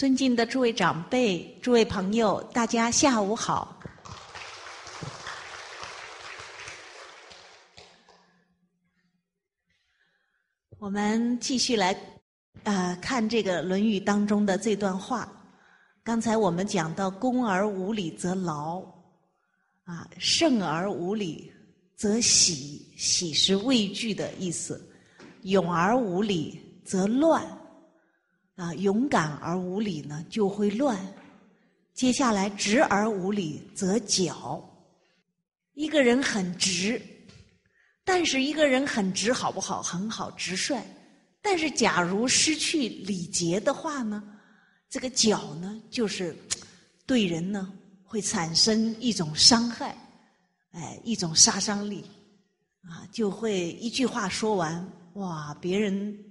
尊敬的诸位长辈、诸位朋友，大家下午好。我们继续来啊看这个《论语》当中的这段话。刚才我们讲到“恭而无礼则劳”，啊，“胜而无礼则喜”，“喜”是畏惧的意思；“勇而无礼则乱”。啊，勇敢而无礼呢，就会乱。接下来，直而无礼则绞。一个人很直，但是一个人很直好不好？很好，直率。但是，假如失去礼节的话呢，这个绞呢，就是对人呢会产生一种伤害，哎，一种杀伤力啊，就会一句话说完，哇，别人。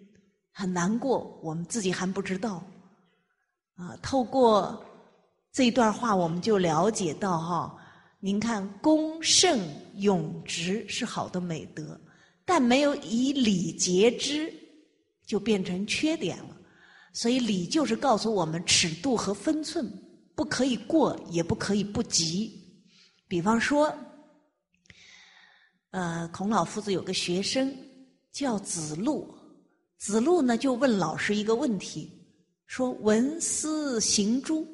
很难过，我们自己还不知道。啊，透过这一段话，我们就了解到哈，您看，恭慎勇直是好的美德，但没有以礼节之，就变成缺点了。所以礼就是告诉我们尺度和分寸，不可以过，也不可以不及。比方说，呃，孔老夫子有个学生叫子路。子路呢，就问老师一个问题，说：“闻思行诸？”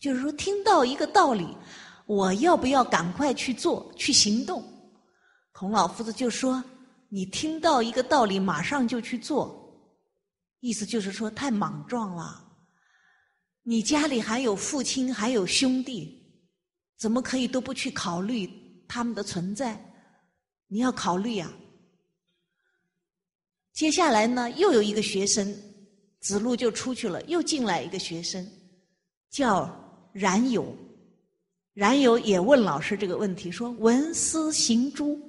就是说，听到一个道理，我要不要赶快去做、去行动？孔老夫子就说：“你听到一个道理，马上就去做，意思就是说太莽撞了。你家里还有父亲，还有兄弟，怎么可以都不去考虑他们的存在？你要考虑呀。”接下来呢，又有一个学生，子路就出去了，又进来一个学生，叫冉有。冉有也问老师这个问题，说：“闻思行诸？”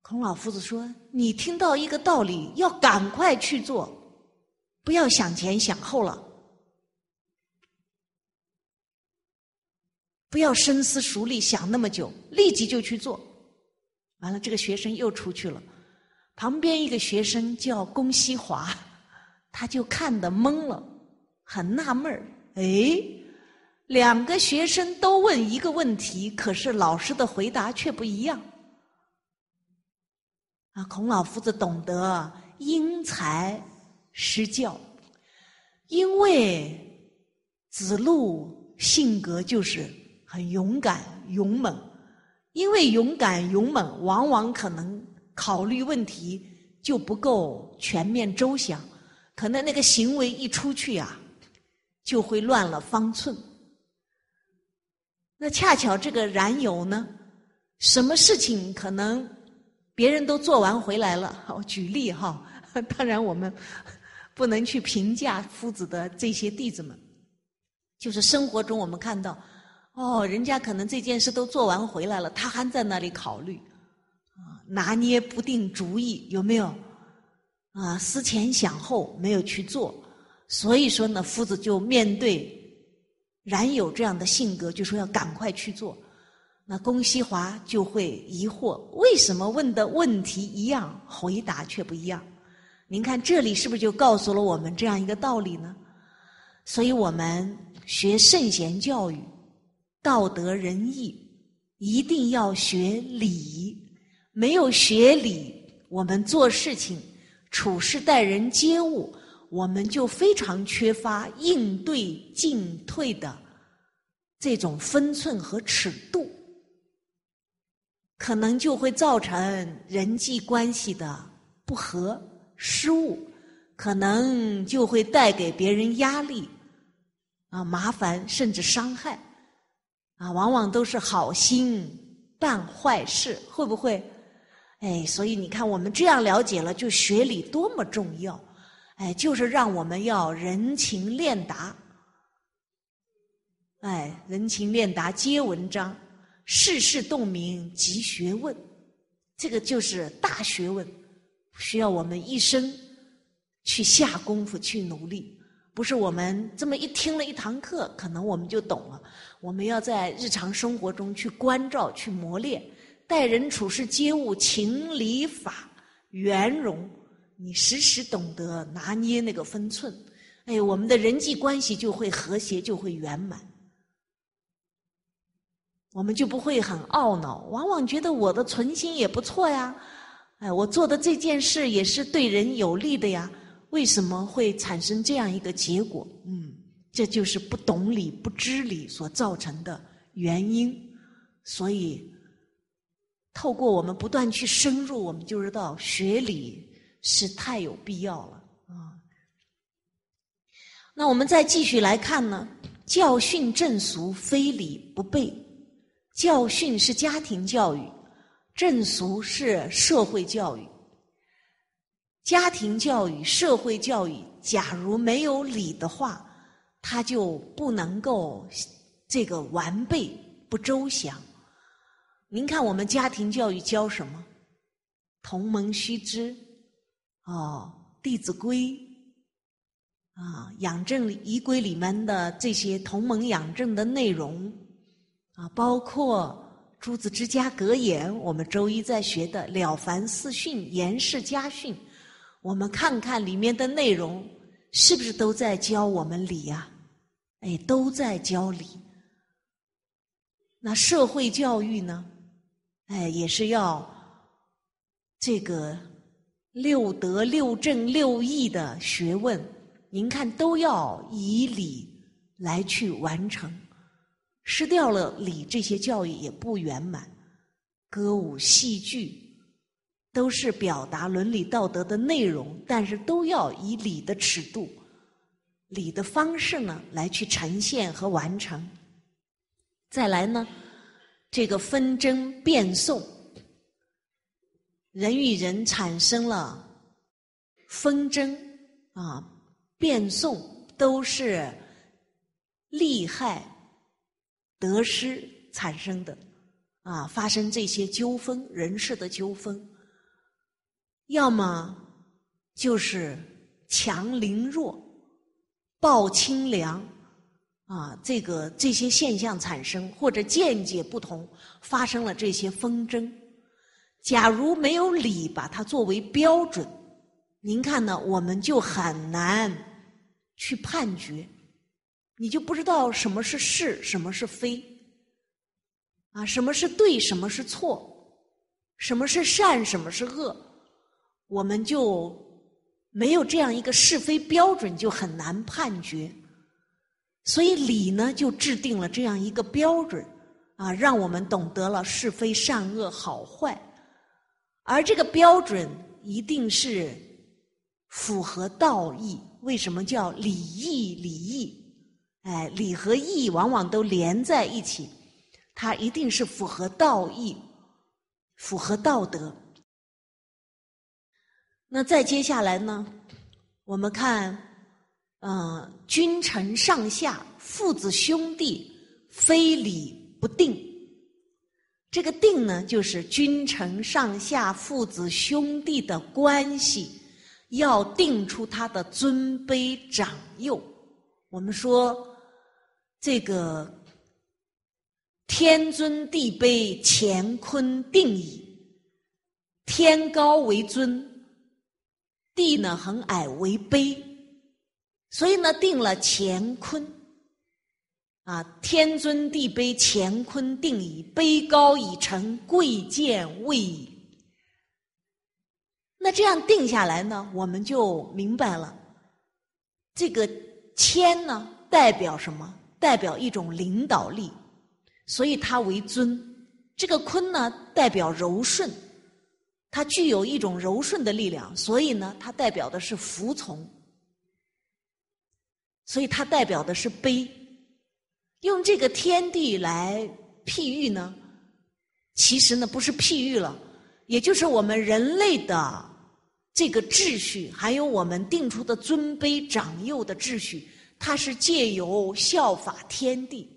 孔老夫子说：“你听到一个道理，要赶快去做，不要想前想后了，不要深思熟虑想那么久，立即就去做。”完了，这个学生又出去了。旁边一个学生叫龚西华，他就看得懵了，很纳闷儿。哎，两个学生都问一个问题，可是老师的回答却不一样。啊，孔老夫子懂得因材施教，因为子路性格就是很勇敢、勇猛。因为勇敢勇猛，往往可能考虑问题就不够全面周详，可能那个行为一出去啊，就会乱了方寸。那恰巧这个燃油呢，什么事情可能别人都做完回来了？我举例哈，当然我们不能去评价夫子的这些弟子们，就是生活中我们看到。哦，人家可能这件事都做完回来了，他还在那里考虑，啊，拿捏不定主意，有没有？啊，思前想后，没有去做。所以说呢，夫子就面对冉有这样的性格，就说要赶快去做。那龚西华就会疑惑：为什么问的问题一样，回答却不一样？您看这里是不是就告诉了我们这样一个道理呢？所以我们学圣贤教育。道德仁义一定要学礼，没有学礼，我们做事情、处事待人接物，我们就非常缺乏应对进退的这种分寸和尺度，可能就会造成人际关系的不和、失误，可能就会带给别人压力、啊麻烦甚至伤害。啊，往往都是好心办坏事，会不会？哎，所以你看，我们这样了解了，就学理多么重要。哎，就是让我们要人情练达。哎，人情练达皆文章，事事洞明即学问。这个就是大学问，需要我们一生去下功夫去努力。不是我们这么一听了一堂课，可能我们就懂了。我们要在日常生活中去关照、去磨练，待人处事接物，情理法圆融，你时时懂得拿捏那个分寸，哎，我们的人际关系就会和谐，就会圆满。我们就不会很懊恼，往往觉得我的存心也不错呀，哎，我做的这件事也是对人有利的呀，为什么会产生这样一个结果？嗯，这就是不懂理、不知理所造成的原因。所以，透过我们不断去深入，我们就知道学理是太有必要了啊。那我们再继续来看呢，教训正俗，非礼不备。教训是家庭教育，正俗是社会教育。家庭教育、社会教育，假如没有礼的话，他就不能够这个完备不周详。您看，我们家庭教育教什么？同门须知，哦，《弟子规》啊，养正仪规里面的这些同盟养正的内容。啊，包括朱子之家格言，我们周一在学的《了凡四训》《颜氏家训》，我们看看里面的内容，是不是都在教我们礼呀？哎，都在教礼。那社会教育呢？哎，也是要这个六德、六正、六义的学问，您看都要以礼来去完成。失掉了礼，这些教育也不圆满。歌舞戏剧都是表达伦理道德的内容，但是都要以礼的尺度、礼的方式呢来去呈现和完成。再来呢，这个纷争辩讼，人与人产生了纷争啊，辩讼都是利害。得失产生的啊，发生这些纠纷，人事的纠纷，要么就是强凌弱，抱清凉啊，这个这些现象产生，或者见解不同，发生了这些纷争。假如没有理把它作为标准，您看呢，我们就很难去判决。你就不知道什么是是，什么是非，啊，什么是对，什么是错，什么是善，什么是恶，我们就没有这样一个是非标准，就很难判决。所以礼呢，就制定了这样一个标准，啊，让我们懂得了是非善恶好坏，而这个标准一定是符合道义。为什么叫礼义？礼义。哎，礼和义往往都连在一起，它一定是符合道义、符合道德。那再接下来呢？我们看，嗯，君臣上下、父子兄弟，非礼不定。这个“定”呢，就是君臣上下、父子兄弟的关系，要定出他的尊卑长幼。我们说。这个天尊地卑，乾坤定矣。天高为尊，地呢很矮为卑，所以呢定了乾坤。啊，天尊地卑，乾坤定矣，卑高以成贵贱位矣。那这样定下来呢，我们就明白了，这个谦呢代表什么？代表一种领导力，所以它为尊。这个坤呢，代表柔顺，它具有一种柔顺的力量，所以呢，它代表的是服从。所以它代表的是悲。用这个天地来譬喻呢，其实呢不是譬喻了，也就是我们人类的这个秩序，还有我们定出的尊卑长幼的秩序。它是借由效法天地，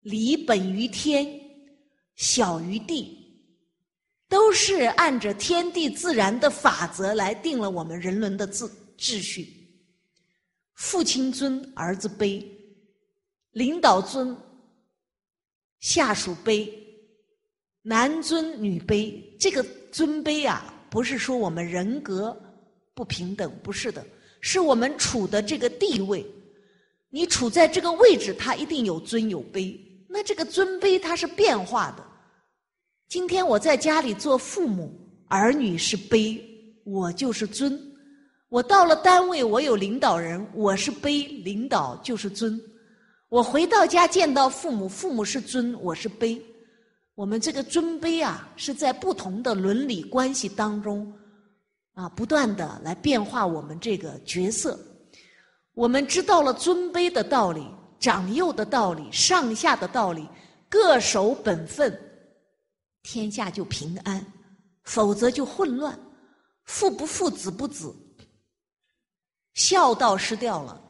礼本于天，小于地，都是按着天地自然的法则来定了我们人伦的秩秩序。父亲尊，儿子卑；领导尊，下属卑；男尊女卑。这个尊卑啊，不是说我们人格不平等，不是的。是我们处的这个地位。你处在这个位置，他一定有尊有卑。那这个尊卑它是变化的。今天我在家里做父母，儿女是卑，我就是尊；我到了单位，我有领导人，我是卑，领导就是尊。我回到家见到父母，父母是尊，我是卑。我们这个尊卑啊，是在不同的伦理关系当中啊，不断的来变化我们这个角色。我们知道了尊卑的道理、长幼的道理、上下的道理，各守本分，天下就平安；否则就混乱，父不父，子不子，孝道失掉了。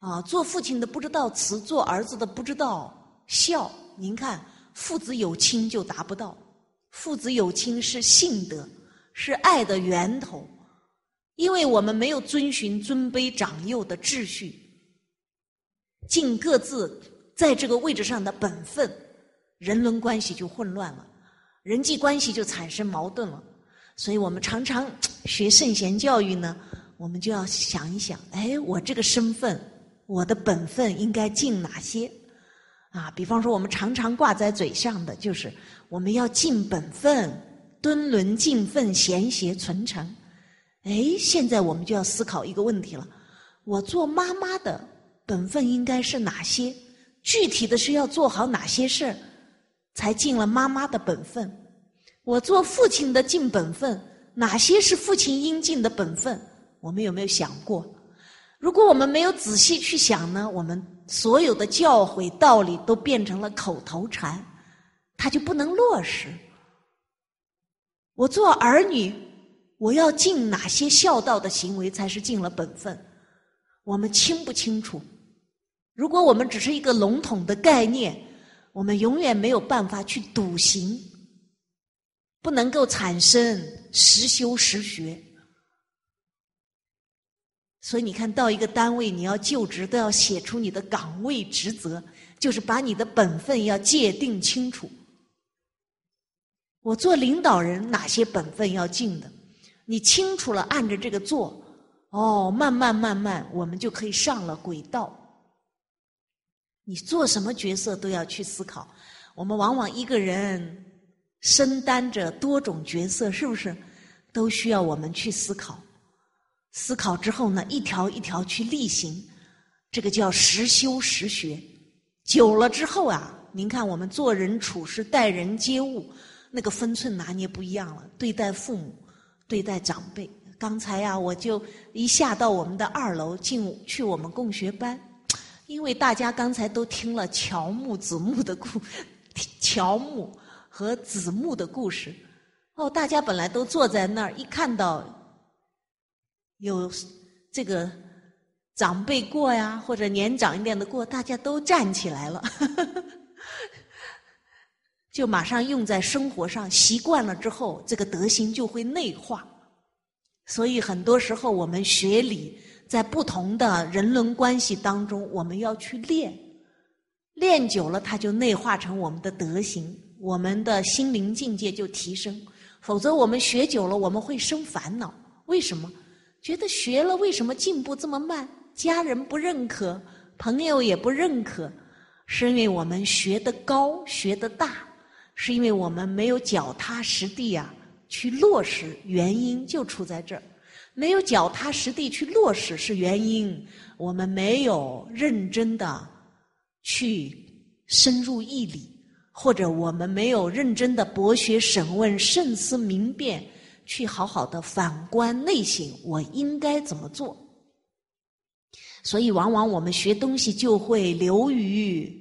啊，做父亲的不知道慈，做儿子的不知道孝。您看，父子有亲就达不到，父子有亲是性德，是爱的源头。因为我们没有遵循尊卑长幼的秩序，尽各自在这个位置上的本分，人伦关系就混乱了，人际关系就产生矛盾了。所以我们常常学圣贤教育呢，我们就要想一想：哎，我这个身份，我的本分应该尽哪些？啊，比方说我们常常挂在嘴上的，就是我们要尽本分，敦伦尽分，贤邪存诚。哎，现在我们就要思考一个问题了：我做妈妈的本分应该是哪些？具体的是要做好哪些事儿，才尽了妈妈的本分？我做父亲的尽本分，哪些是父亲应尽的本分？我们有没有想过？如果我们没有仔细去想呢，我们所有的教诲道理都变成了口头禅，他就不能落实。我做儿女。我要尽哪些孝道的行为才是尽了本分？我们清不清楚？如果我们只是一个笼统的概念，我们永远没有办法去笃行，不能够产生实修实学。所以你看到一个单位，你要就职，都要写出你的岗位职责，就是把你的本分要界定清楚。我做领导人，哪些本分要尽的？你清楚了，按着这个做，哦，慢慢慢慢，我们就可以上了轨道。你做什么角色都要去思考。我们往往一个人身担着多种角色，是不是都需要我们去思考？思考之后呢，一条一条去例行，这个叫实修实学。久了之后啊，您看我们做人处事、待人接物，那个分寸拿捏不一样了。对待父母。对待长辈，刚才呀，我就一下到我们的二楼进去我们共学班，因为大家刚才都听了乔木子木的故，乔木和子木的故事，哦，大家本来都坐在那儿，一看到有这个长辈过呀，或者年长一点的过，大家都站起来了。就马上用在生活上，习惯了之后，这个德行就会内化。所以很多时候，我们学礼，在不同的人伦关系当中，我们要去练，练久了，它就内化成我们的德行，我们的心灵境界就提升。否则，我们学久了，我们会生烦恼。为什么？觉得学了为什么进步这么慢？家人不认可，朋友也不认可，是因为我们学得高，学得大。是因为我们没有脚踏实地啊，去落实，原因就出在这儿。没有脚踏实地去落实是原因，我们没有认真的去深入义理，或者我们没有认真的博学审问、慎思明辨，去好好的反观内省，我应该怎么做？所以，往往我们学东西就会流于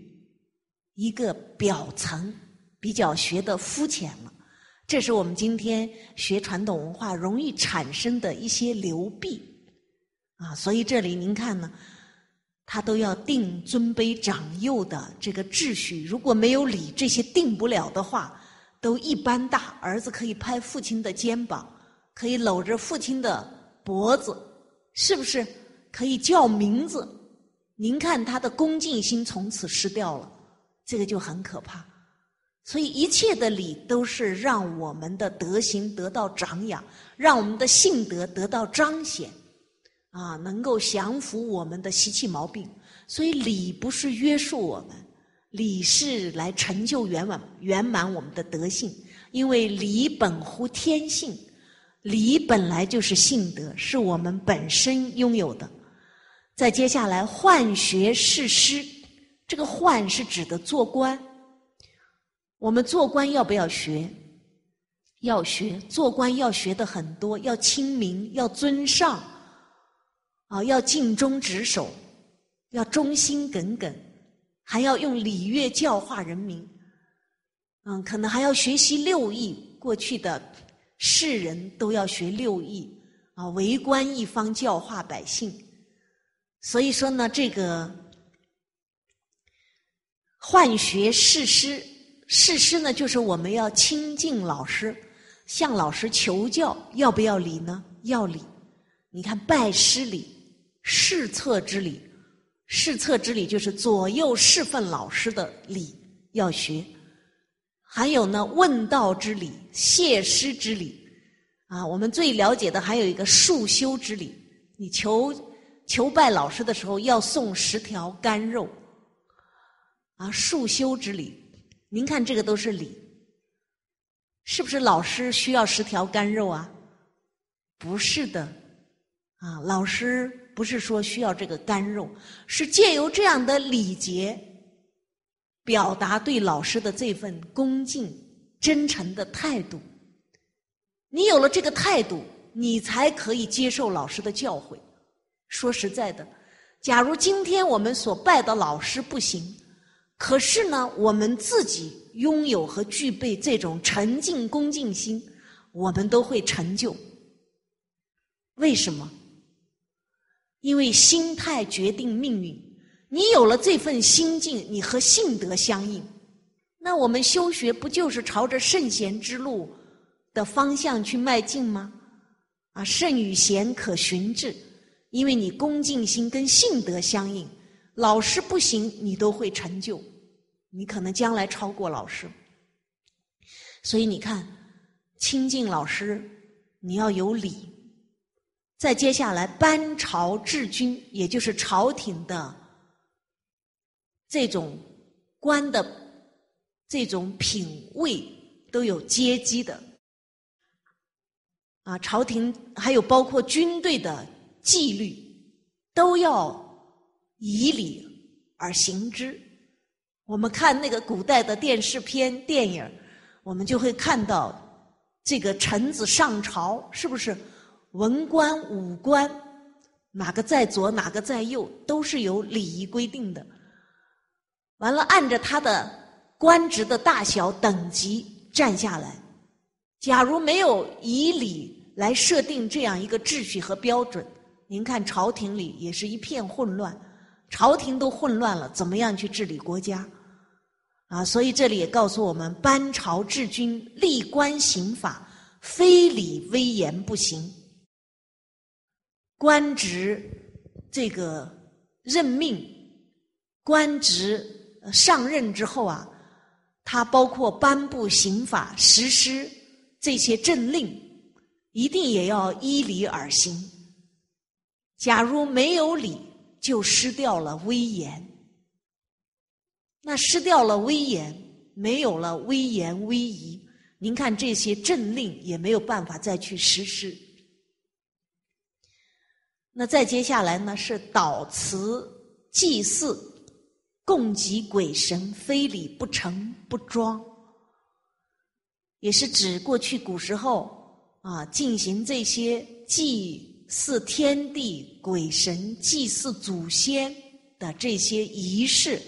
一个表层。比较学的肤浅了，这是我们今天学传统文化容易产生的一些流弊啊。所以这里您看呢，他都要定尊卑长幼的这个秩序。如果没有礼，这些定不了的话，都一般大。儿子可以拍父亲的肩膀，可以搂着父亲的脖子，是不是可以叫名字？您看他的恭敬心从此失掉了，这个就很可怕。所以一切的礼都是让我们的德行得到长养，让我们的性德得到彰显。啊，能够降服我们的习气毛病。所以礼不是约束我们，礼是来成就圆满圆满我们的德性。因为礼本乎天性，礼本来就是性德，是我们本身拥有的。再接下来，宦学是师，这个宦是指的做官。我们做官要不要学？要学，做官要学的很多，要亲民，要尊上，啊，要尽忠职守，要忠心耿耿，还要用礼乐教化人民。嗯，可能还要学习六艺。过去的士人都要学六艺，啊，为官一方，教化百姓。所以说呢，这个换学士师，士师呢，就是我们要亲近老师。向老师求教，要不要礼呢？要礼。你看，拜师礼、侍侧之礼，侍侧之礼就是左右侍奉老师的礼要学。还有呢，问道之礼、谢师之礼。啊，我们最了解的还有一个束修之礼。你求求拜老师的时候，要送十条干肉。啊，束修之礼，您看这个都是礼。是不是老师需要十条干肉啊？不是的，啊，老师不是说需要这个干肉，是借由这样的礼节，表达对老师的这份恭敬、真诚的态度。你有了这个态度，你才可以接受老师的教诲。说实在的，假如今天我们所拜的老师不行，可是呢，我们自己。拥有和具备这种沉静恭敬心，我们都会成就。为什么？因为心态决定命运。你有了这份心境，你和性德相应，那我们修学不就是朝着圣贤之路的方向去迈进吗？啊，圣与贤可循治，因为你恭敬心跟性德相应，老师不行，你都会成就。你可能将来超过老师，所以你看，亲近老师，你要有礼。再接下来，班朝治军，也就是朝廷的这种官的这种品位都有阶级的啊，朝廷还有包括军队的纪律，都要以礼而行之。我们看那个古代的电视片、电影，我们就会看到这个臣子上朝，是不是文官、武官，哪个在左，哪个在右，都是有礼仪规定的。完了，按着他的官职的大小等级站下来。假如没有以礼来设定这样一个秩序和标准，您看朝廷里也是一片混乱，朝廷都混乱了，怎么样去治理国家？啊，所以这里也告诉我们：班朝治军、立官刑法，非礼威严不行。官职这个任命，官职上任之后啊，他包括颁布刑法、实施这些政令，一定也要依礼而行。假如没有礼，就失掉了威严。那失掉了威严，没有了威严威仪，您看这些政令也没有办法再去实施。那再接下来呢？是祷词祭祀、供给鬼神，非礼不成不装，也是指过去古时候啊进行这些祭祀天地鬼神、祭祀祖先的这些仪式。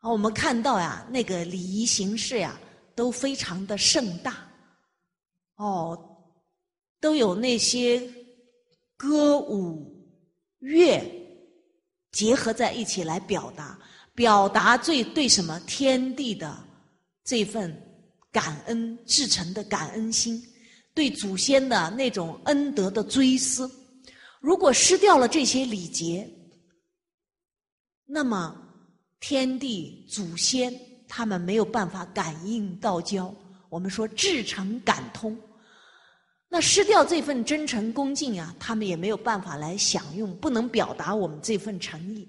我们看到呀，那个礼仪形式呀，都非常的盛大，哦，都有那些歌舞乐结合在一起来表达，表达最对什么天地的这份感恩至诚的感恩心，对祖先的那种恩德的追思。如果失掉了这些礼节，那么。天地祖先，他们没有办法感应道交。我们说至诚感通，那失掉这份真诚恭敬啊，他们也没有办法来享用，不能表达我们这份诚意。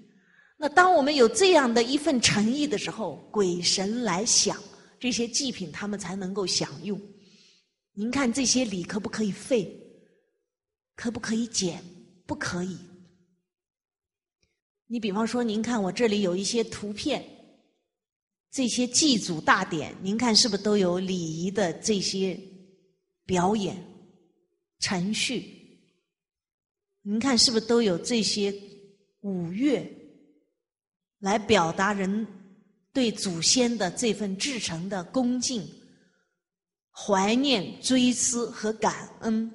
那当我们有这样的一份诚意的时候，鬼神来享这些祭品，他们才能够享用。您看这些礼可不可以废？可不可以减？不可以。你比方说，您看我这里有一些图片，这些祭祖大典，您看是不是都有礼仪的这些表演？程序，您看是不是都有这些五乐来表达人对祖先的这份至诚的恭敬、怀念、追思和感恩？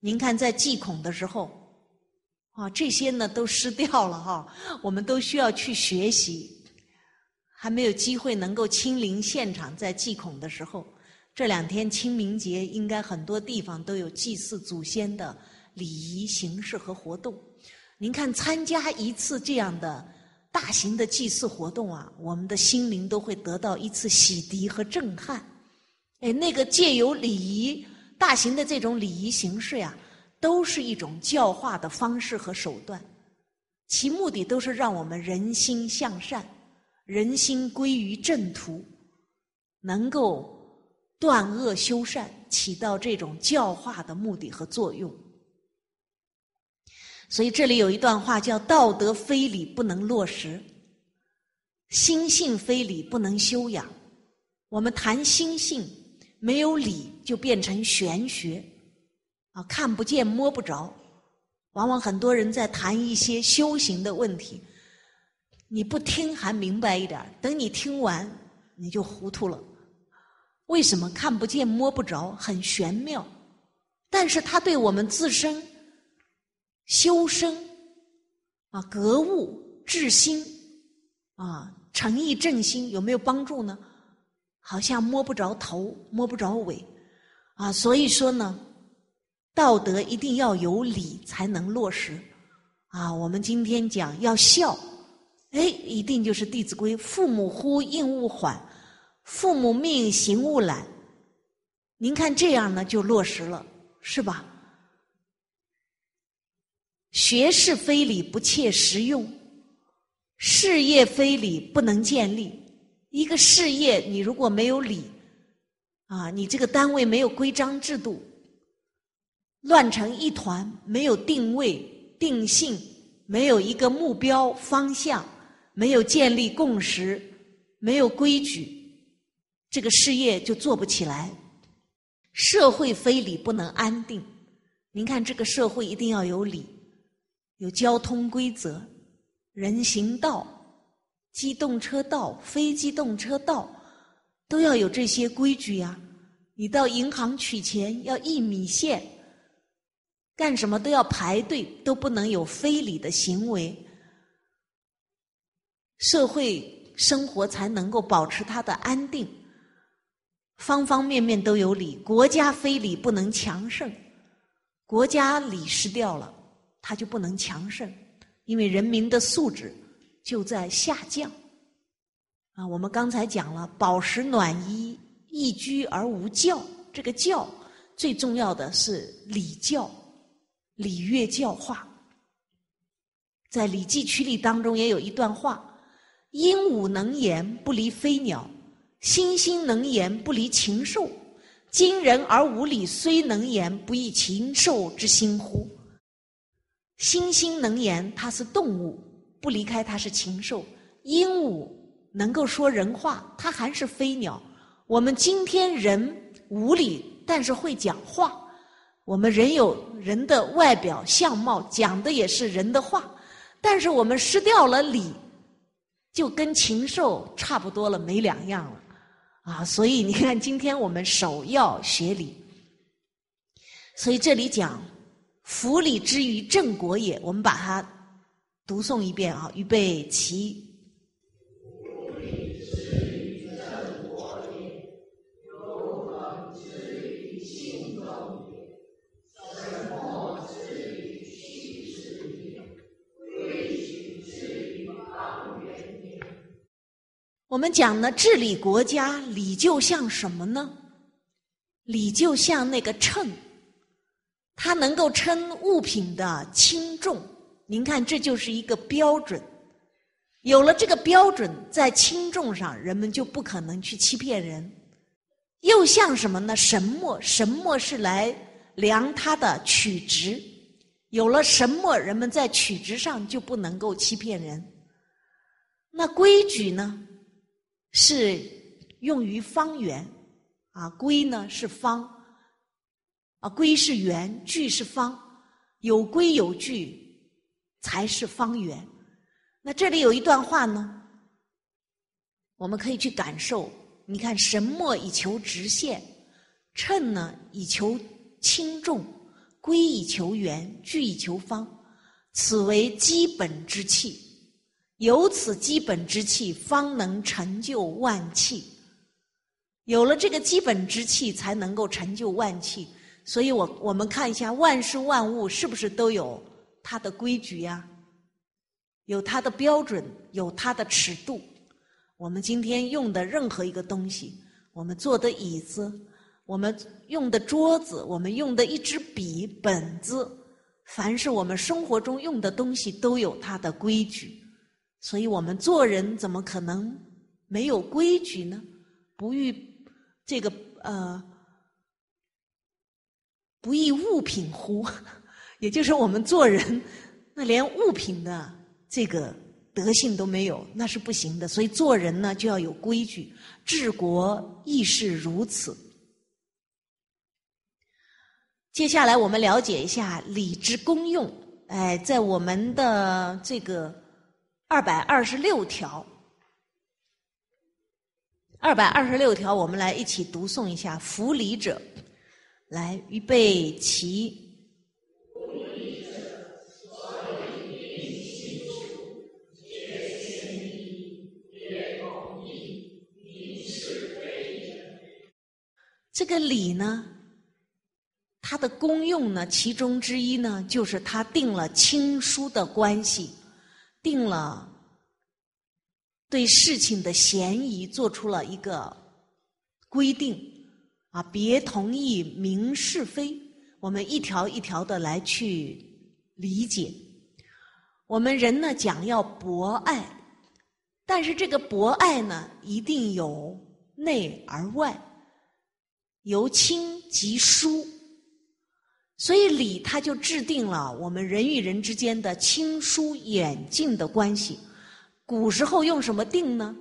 您看在祭孔的时候，啊，这些呢都失掉了哈，我们都需要去学习，还没有机会能够亲临现场，在祭孔的时候。这两天清明节，应该很多地方都有祭祀祖先的礼仪形式和活动。您看，参加一次这样的大型的祭祀活动啊，我们的心灵都会得到一次洗涤和震撼。哎，那个借由礼仪、大型的这种礼仪形式呀，都是一种教化的方式和手段，其目的都是让我们人心向善，人心归于正途，能够。断恶修善，起到这种教化的目的和作用。所以这里有一段话叫“道德非礼不能落实，心性非礼不能修养”。我们谈心性，没有理就变成玄学，啊，看不见摸不着。往往很多人在谈一些修行的问题，你不听还明白一点等你听完你就糊涂了。为什么看不见摸不着，很玄妙？但是它对我们自身修身啊、格物、治心啊、诚意正心有没有帮助呢？好像摸不着头，摸不着尾啊。所以说呢，道德一定要有理才能落实啊。我们今天讲要孝，哎，一定就是《弟子规》：“父母呼，应勿缓。”父母命，行勿懒。您看这样呢，就落实了，是吧？学是非礼，不切实用；事业非礼，不能建立。一个事业，你如果没有理，啊，你这个单位没有规章制度，乱成一团，没有定位、定性，没有一个目标方向，没有建立共识，没有规矩。这个事业就做不起来，社会非礼不能安定。您看，这个社会一定要有理，有交通规则、人行道、机动车道、非机动车道，都要有这些规矩呀。你到银行取钱要一米线，干什么都要排队，都不能有非礼的行为，社会生活才能够保持它的安定。方方面面都有理，国家非礼不能强盛，国家理失掉了，它就不能强盛，因为人民的素质就在下降。啊，我们刚才讲了，饱食暖衣，易居而无教，这个教最重要的是礼教，礼乐教化。在《礼记曲礼》当中也有一段话：“鹦鹉能言，不离飞鸟。”猩猩能言，不离禽兽；今人而无礼，虽能言，不亦禽兽之心乎？猩猩能言，它是动物，不离开它是禽兽；鹦鹉能够说人话，它还是飞鸟。我们今天人无礼，但是会讲话。我们人有人的外表相貌，讲的也是人的话，但是我们失掉了礼，就跟禽兽差不多了，没两样了。啊，所以你看，今天我们首要学礼，所以这里讲“夫礼之于正国也”，我们把它读诵一遍啊，预备起。我们讲呢，治理国家，礼就像什么呢？礼就像那个秤，它能够称物品的轻重。您看，这就是一个标准。有了这个标准，在轻重上，人们就不可能去欺骗人。又像什么呢？神墨，神墨是来量它的取值。有了神墨，人们在取值上就不能够欺骗人。那规矩呢？是用于方圆啊，规呢是方啊，规是圆，矩是方，有规有矩才是方圆。那这里有一段话呢，我们可以去感受。你看，神墨以求直线，秤呢以求轻重，规以求圆，矩以求方，此为基本之气。有此基本之气，方能成就万气。有了这个基本之气，才能够成就万气。所以我我们看一下，万事万物是不是都有它的规矩呀？有它的标准，有它的尺度。我们今天用的任何一个东西，我们坐的椅子，我们用的桌子，我们用的一支笔、本子，凡是我们生活中用的东西，都有它的规矩。所以我们做人怎么可能没有规矩呢？不欲这个呃，不亦物品乎？也就是我们做人，那连物品的这个。德性都没有，那是不行的。所以做人呢，就要有规矩，治国亦是如此。接下来我们了解一下礼之功用。哎，在我们的这个二百二十六条，二百二十六条，我们来一起读诵一下。服礼者，来预备起。这个礼呢，它的功用呢，其中之一呢，就是它定了亲疏的关系，定了对事情的嫌疑做出了一个规定啊，别同意明是非，我们一条一条的来去理解。我们人呢讲要博爱，但是这个博爱呢，一定有内而外。由亲及疏，所以礼它就制定了我们人与人之间的亲疏远近的关系。古时候用什么定呢？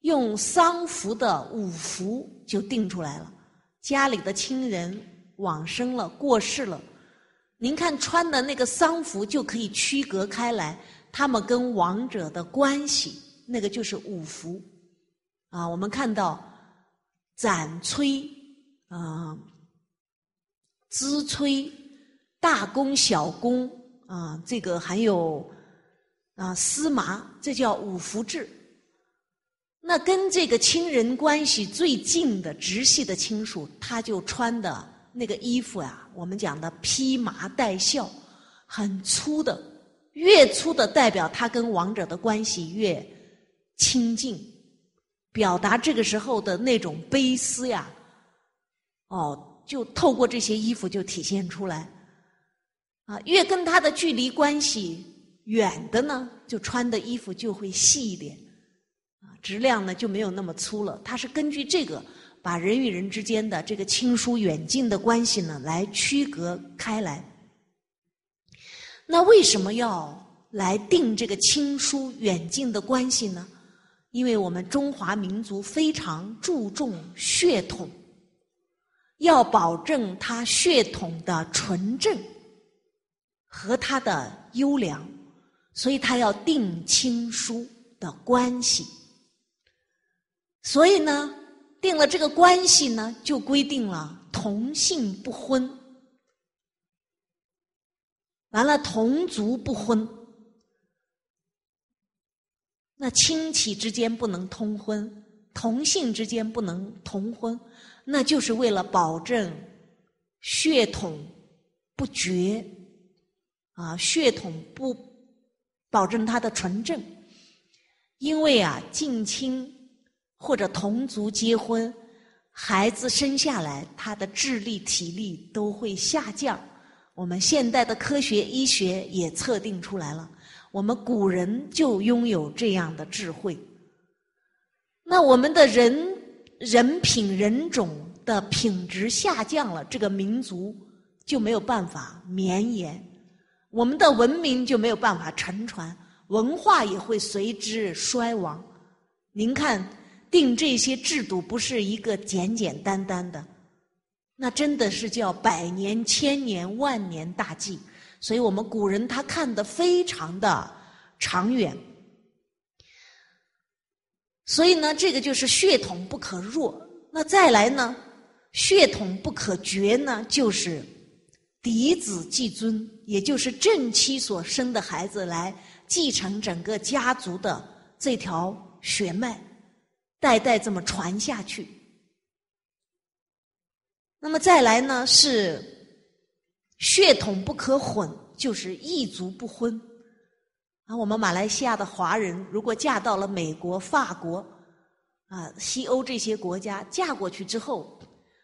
用丧服的五服就定出来了。家里的亲人往生了、过世了，您看穿的那个丧服就可以区隔开来，他们跟亡者的关系，那个就是五服。啊，我们看到斩崔。啊，资催、大功、小功啊，这个还有啊司麻，这叫五福制。那跟这个亲人关系最近的直系的亲属，他就穿的那个衣服啊，我们讲的披麻戴孝，很粗的，越粗的代表他跟亡者的关系越亲近，表达这个时候的那种悲思呀。哦，就透过这些衣服就体现出来，啊，越跟他的距离关系远的呢，就穿的衣服就会细一点，啊，质量呢就没有那么粗了。它是根据这个，把人与人之间的这个亲疏远近的关系呢，来区隔开来。那为什么要来定这个亲疏远近的关系呢？因为我们中华民族非常注重血统。要保证他血统的纯正和他的优良，所以他要定亲疏的关系。所以呢，定了这个关系呢，就规定了同姓不婚，完了同族不婚，那亲戚之间不能通婚，同姓之间不能同婚。那就是为了保证血统不绝啊，血统不保证它的纯正，因为啊近亲或者同族结婚，孩子生下来他的智力体力都会下降，我们现代的科学医学也测定出来了，我们古人就拥有这样的智慧。那我们的人人品人种的品质下降了，这个民族就没有办法绵延，我们的文明就没有办法承传，文化也会随之衰亡。您看，定这些制度不是一个简简单单的。那真的是叫百年、千年、万年大计，所以我们古人他看得非常的长远。所以呢，这个就是血统不可弱。那再来呢，血统不可绝呢，就是嫡子继尊，也就是正妻所生的孩子来继承整个家族的这条血脉，代代这么传下去。那么再来呢是血统不可混，就是异族不婚。啊，我们马来西亚的华人如果嫁到了美国、法国啊、西欧这些国家，嫁过去之后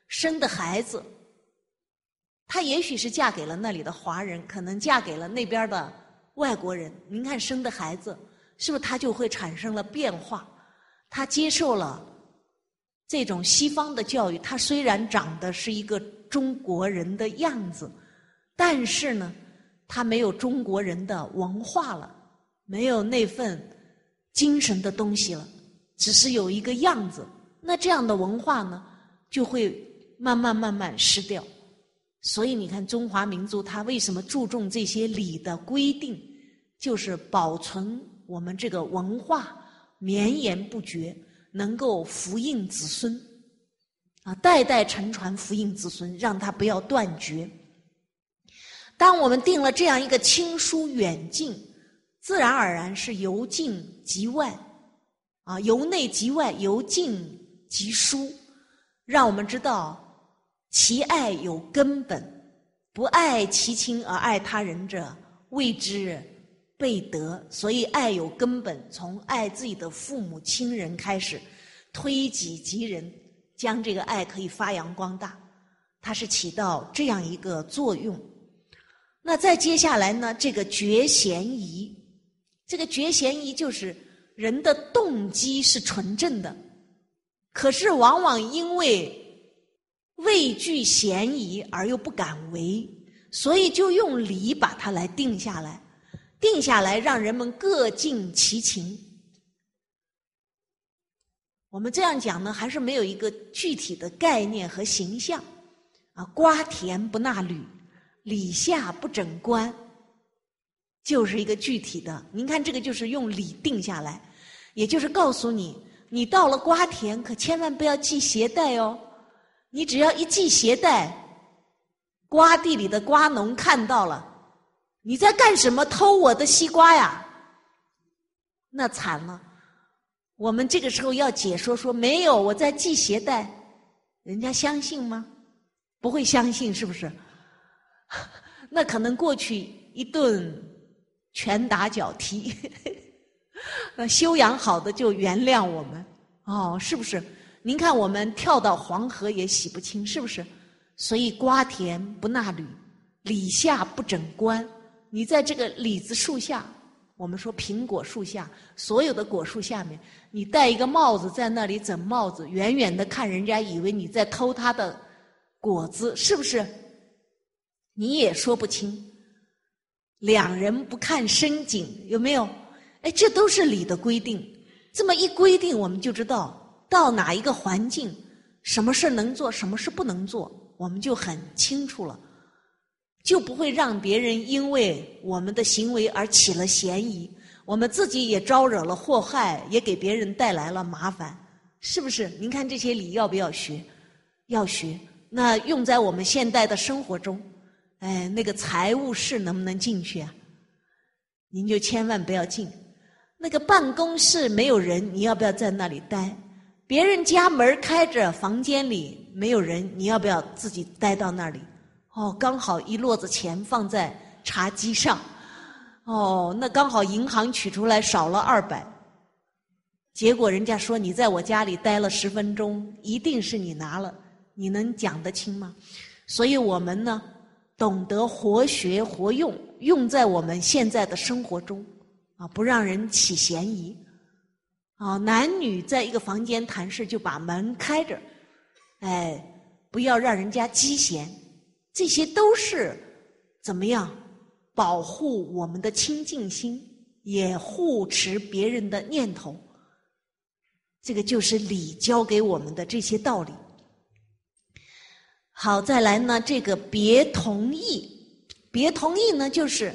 生的孩子，她也许是嫁给了那里的华人，可能嫁给了那边的外国人。您看生的孩子，是不是他就会产生了变化？他接受了。这种西方的教育，他虽然长得是一个中国人的样子，但是呢，他没有中国人的文化了，没有那份精神的东西了，只是有一个样子。那这样的文化呢，就会慢慢慢慢失掉。所以你看，中华民族他为什么注重这些礼的规定，就是保存我们这个文化绵延不绝。能够福荫子孙，啊，代代承传福荫子孙，让他不要断绝。当我们定了这样一个亲疏远近，自然而然是由近及外，啊，由内及外，由近及疏，让我们知道其爱有根本，不爱其亲而爱他人者，谓之。备德，所以爱有根本，从爱自己的父母亲人开始，推己及人，将这个爱可以发扬光大，它是起到这样一个作用。那再接下来呢？这个绝嫌疑，这个绝嫌疑就是人的动机是纯正的，可是往往因为畏惧嫌疑而又不敢为，所以就用礼把它来定下来。定下来，让人们各尽其情。我们这样讲呢，还是没有一个具体的概念和形象。啊，瓜田不纳履，李下不整冠，就是一个具体的。您看，这个就是用礼定下来，也就是告诉你，你到了瓜田，可千万不要系鞋带哦。你只要一系鞋带，瓜地里的瓜农看到了。你在干什么？偷我的西瓜呀？那惨了！我们这个时候要解说说没有，我在系鞋带，人家相信吗？不会相信，是不是？那可能过去一顿拳打脚踢，那修养好的就原谅我们哦，是不是？您看我们跳到黄河也洗不清，是不是？所以瓜田不纳履，李下不整冠。你在这个李子树下，我们说苹果树下，所有的果树下面，你戴一个帽子在那里整帽子，远远的看人家以为你在偷他的果子，是不是？你也说不清。两人不看深井，有没有？哎，这都是礼的规定。这么一规定，我们就知道到哪一个环境，什么事能做，什么事不能做，我们就很清楚了。就不会让别人因为我们的行为而起了嫌疑，我们自己也招惹了祸害，也给别人带来了麻烦，是不是？您看这些礼要不要学？要学。那用在我们现代的生活中，哎，那个财务室能不能进去啊？您就千万不要进。那个办公室没有人，你要不要在那里待？别人家门开着，房间里没有人，你要不要自己待到那里？哦，刚好一摞子钱放在茶几上，哦，那刚好银行取出来少了二百，结果人家说你在我家里待了十分钟，一定是你拿了，你能讲得清吗？所以我们呢，懂得活学活用，用在我们现在的生活中啊，不让人起嫌疑啊。男女在一个房间谈事，就把门开着，哎，不要让人家积嫌，这些都是怎么样保护我们的清净心，也护持别人的念头。这个就是礼教给我们的这些道理。好，再来呢，这个别同意，别同意呢，就是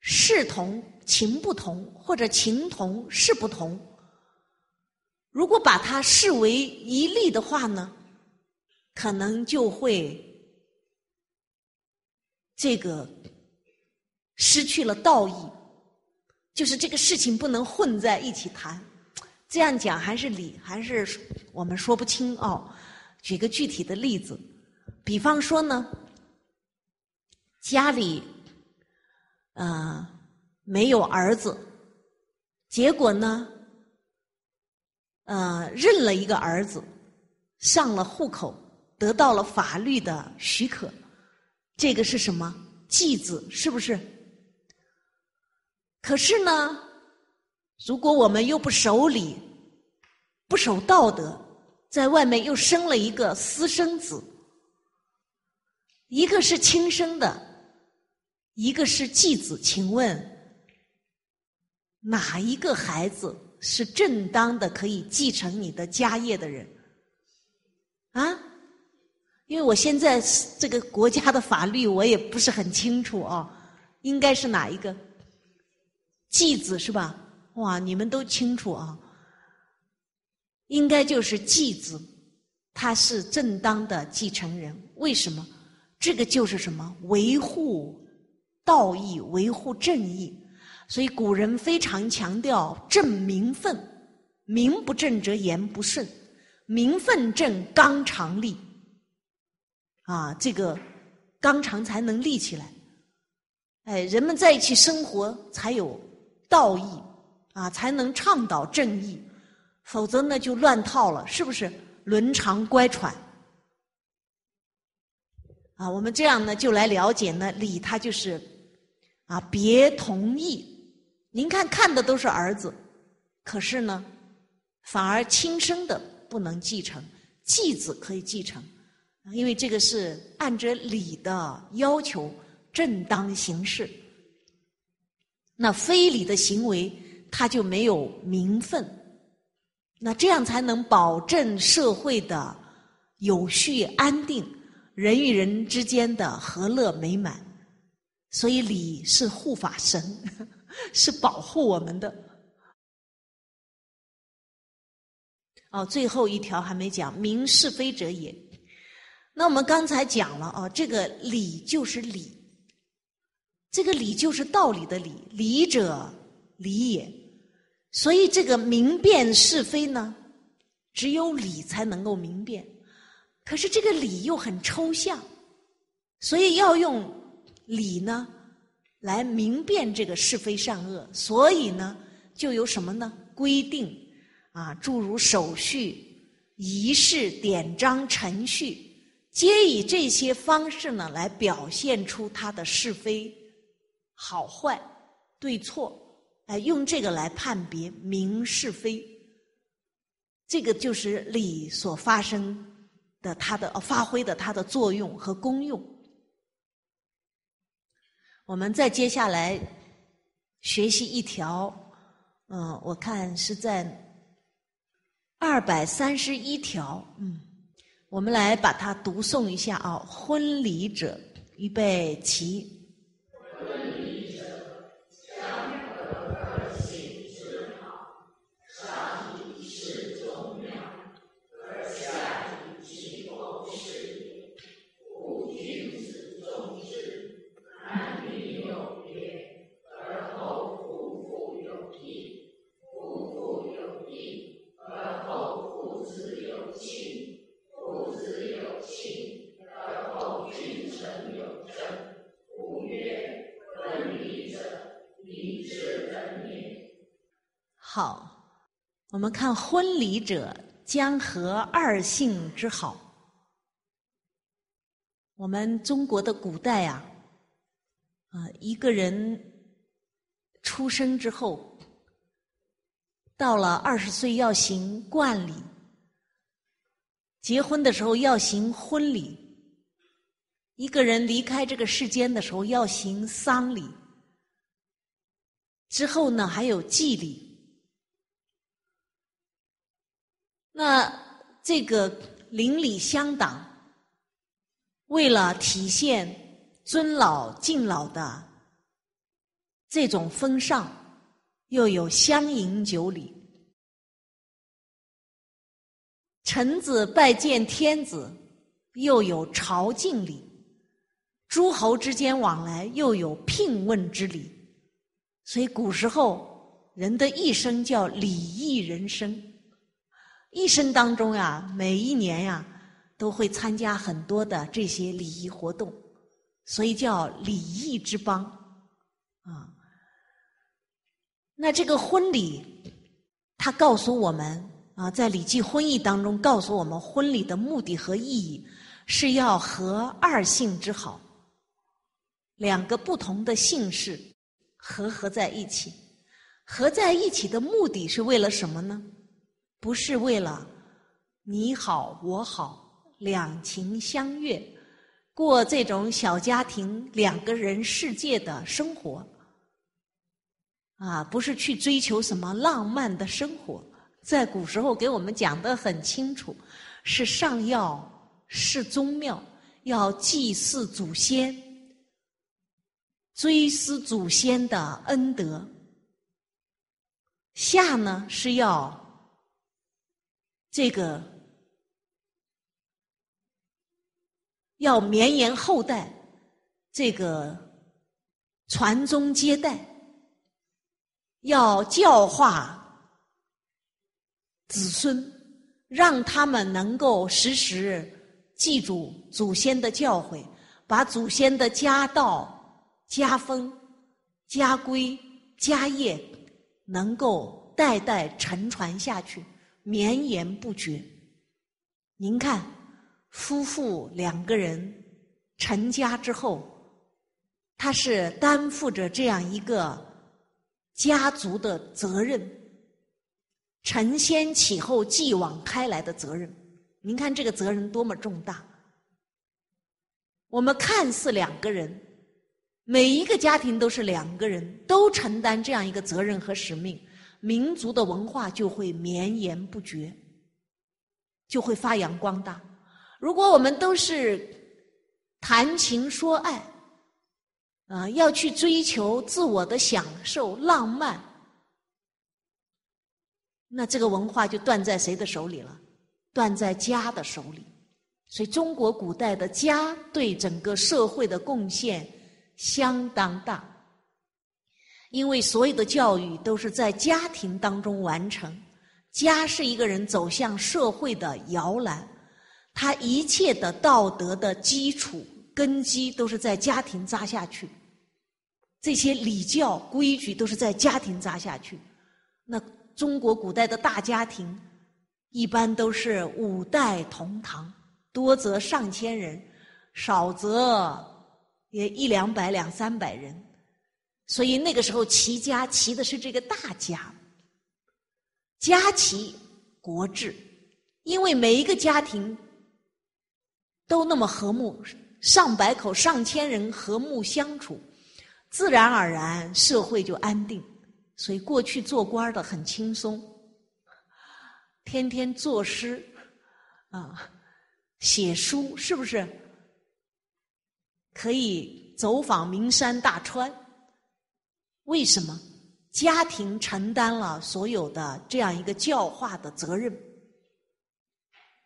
事同情不同，或者情同事不同。如果把它视为一例的话呢，可能就会这个失去了道义。就是这个事情不能混在一起谈，这样讲还是理还是我们说不清哦。举个具体的例子，比方说呢，家里呃没有儿子，结果呢，呃认了一个儿子，上了户口，得到了法律的许可，这个是什么继子？是不是？可是呢，如果我们又不守礼、不守道德，在外面又生了一个私生子，一个是亲生的，一个是继子，请问哪一个孩子是正当的可以继承你的家业的人？啊？因为我现在这个国家的法律我也不是很清楚啊，应该是哪一个？继子是吧？哇，你们都清楚啊，应该就是继子，他是正当的继承人。为什么？这个就是什么？维护道义，维护正义。所以古人非常强调正名分，名不正则言不顺，名分正纲常立。啊，这个纲常才能立起来。哎，人们在一起生活才有。道义啊，才能倡导正义，否则呢就乱套了，是不是？伦常乖舛啊，我们这样呢就来了解呢礼，它就是啊别同意。您看看的都是儿子，可是呢，反而亲生的不能继承，继子可以继承，因为这个是按着礼的要求正当行事。那非礼的行为，他就没有名分，那这样才能保证社会的有序安定，人与人之间的和乐美满。所以礼是护法神，是保护我们的。哦，最后一条还没讲，明是非者也。那我们刚才讲了哦，这个礼就是礼。这个理就是道理的理，理者理也。所以这个明辨是非呢，只有理才能够明辨。可是这个理又很抽象，所以要用理呢来明辨这个是非善恶。所以呢，就有什么呢？规定啊，诸如手续、仪式、典章、程序，皆以这些方式呢来表现出它的是非。好坏、对错，哎，用这个来判别明是非，这个就是理所发生的它的发挥的它的作用和功用。我们再接下来学习一条，嗯，我看是在二百三十一条，嗯，我们来把它读诵一下啊。婚礼者，预备起。好，我们看婚礼者将合二姓之好。我们中国的古代啊，啊，一个人出生之后，到了二十岁要行冠礼，结婚的时候要行婚礼，一个人离开这个世间的时候要行丧礼，之后呢还有祭礼。那这个邻里乡党。为了体现尊老敬老的这种风尚，又有相迎酒礼；臣子拜见天子，又有朝觐礼；诸侯之间往来，又有聘问之礼。所以古时候人的一生叫礼义人生，一生当中呀，每一年呀。都会参加很多的这些礼仪活动，所以叫礼义之邦啊。那这个婚礼，它告诉我们啊，在《礼记婚义》当中告诉我们，婚礼的目的和意义是要和二姓之好，两个不同的姓氏合合在一起。合在一起的目的是为了什么呢？不是为了你好我好。两情相悦，过这种小家庭两个人世界的生活，啊，不是去追求什么浪漫的生活。在古时候给我们讲的很清楚，是上要是宗庙，要祭祀祖先，追思祖先的恩德；下呢是要这个。要绵延后代，这个传宗接代，要教化子孙，让他们能够时时记住祖先的教诲，把祖先的家道、家风、家规、家业能够代代承传下去，绵延不绝。您看。夫妇两个人成家之后，他是担负着这样一个家族的责任，承先启后、继往开来的责任。您看这个责任多么重大！我们看似两个人，每一个家庭都是两个人都承担这样一个责任和使命，民族的文化就会绵延不绝，就会发扬光大。如果我们都是谈情说爱，啊，要去追求自我的享受、浪漫，那这个文化就断在谁的手里了？断在家的手里。所以，中国古代的家对整个社会的贡献相当大，因为所有的教育都是在家庭当中完成，家是一个人走向社会的摇篮。他一切的道德的基础根基都是在家庭扎下去，这些礼教规矩都是在家庭扎下去。那中国古代的大家庭，一般都是五代同堂，多则上千人，少则也一两百、两三百人。所以那个时候齐家齐的是这个大家，家齐国治，因为每一个家庭。都那么和睦，上百口、上千人和睦相处，自然而然社会就安定。所以过去做官的很轻松，天天作诗啊，写书，是不是？可以走访名山大川。为什么？家庭承担了所有的这样一个教化的责任，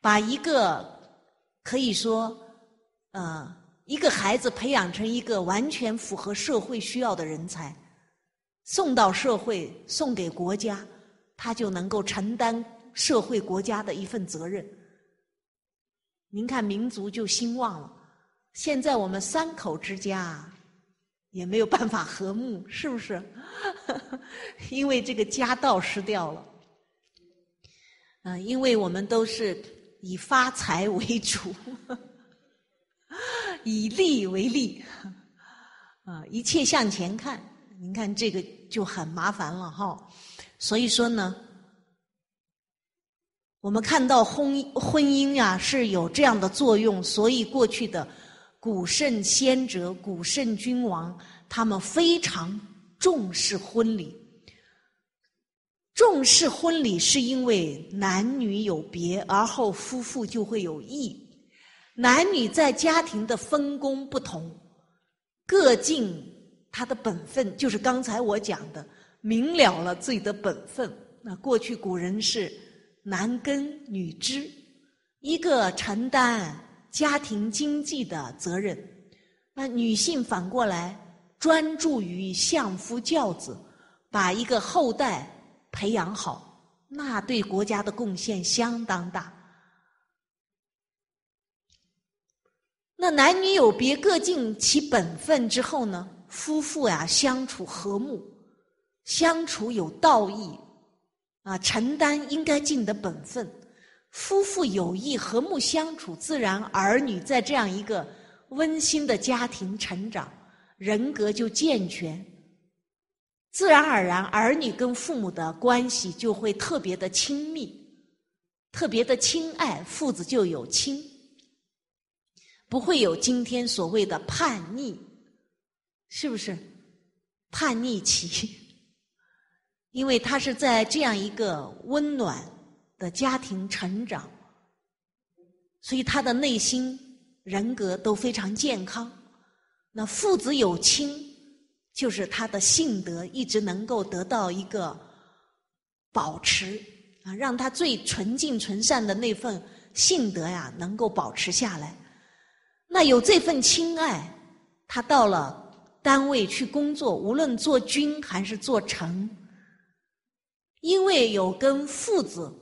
把一个。可以说，呃，一个孩子培养成一个完全符合社会需要的人才，送到社会，送给国家，他就能够承担社会国家的一份责任。您看，民族就兴旺了。现在我们三口之家也没有办法和睦，是不是？因为这个家道失掉了。嗯，因为我们都是。以发财为主，以利为利，啊，一切向前看。您看这个就很麻烦了哈。所以说呢，我们看到婚婚姻呀是有这样的作用，所以过去的古圣先哲、古圣君王，他们非常重视婚礼。重视婚礼是因为男女有别，而后夫妇就会有义。男女在家庭的分工不同，各尽他的本分，就是刚才我讲的，明了了自己的本分。那过去古人是男耕女织，一个承担家庭经济的责任，那女性反过来专注于相夫教子，把一个后代。培养好，那对国家的贡献相当大。那男女有别，各尽其本分之后呢？夫妇呀，相处和睦，相处有道义，啊，承担应该尽的本分。夫妇有义，和睦相处，自然儿女在这样一个温馨的家庭成长，人格就健全。自然而然，儿女跟父母的关系就会特别的亲密，特别的亲爱，父子就有亲，不会有今天所谓的叛逆，是不是？叛逆期，因为他是在这样一个温暖的家庭成长，所以他的内心人格都非常健康。那父子有亲。就是他的性德一直能够得到一个保持啊，让他最纯净纯善的那份性德呀，能够保持下来。那有这份亲爱，他到了单位去工作，无论做君还是做臣，因为有跟父子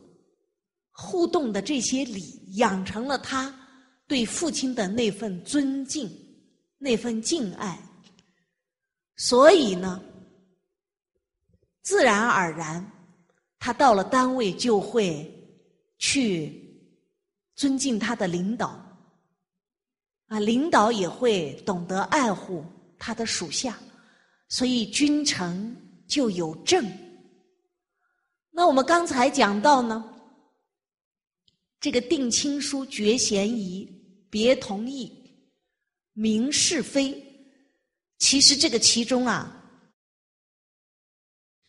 互动的这些礼，养成了他对父亲的那份尊敬、那份敬爱。所以呢，自然而然，他到了单位就会去尊敬他的领导，啊，领导也会懂得爱护他的属下，所以君臣就有正。那我们刚才讲到呢，这个定亲书、决嫌疑、别同意、明是非。其实这个其中啊，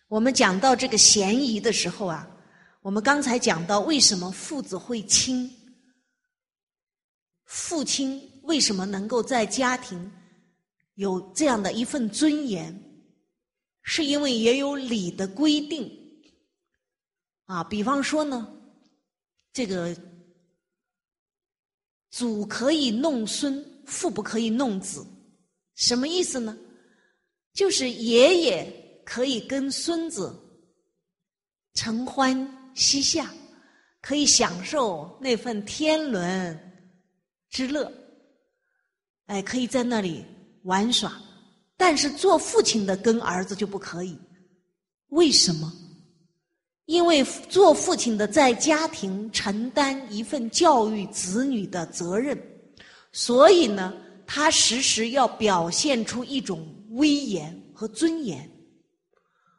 我们讲到这个嫌疑的时候啊，我们刚才讲到为什么父子会亲，父亲为什么能够在家庭有这样的一份尊严，是因为也有礼的规定啊。比方说呢，这个祖可以弄孙，父不可以弄子。什么意思呢？就是爷爷可以跟孙子承欢膝下，可以享受那份天伦之乐，哎，可以在那里玩耍。但是做父亲的跟儿子就不可以，为什么？因为做父亲的在家庭承担一份教育子女的责任，所以呢。他时时要表现出一种威严和尊严。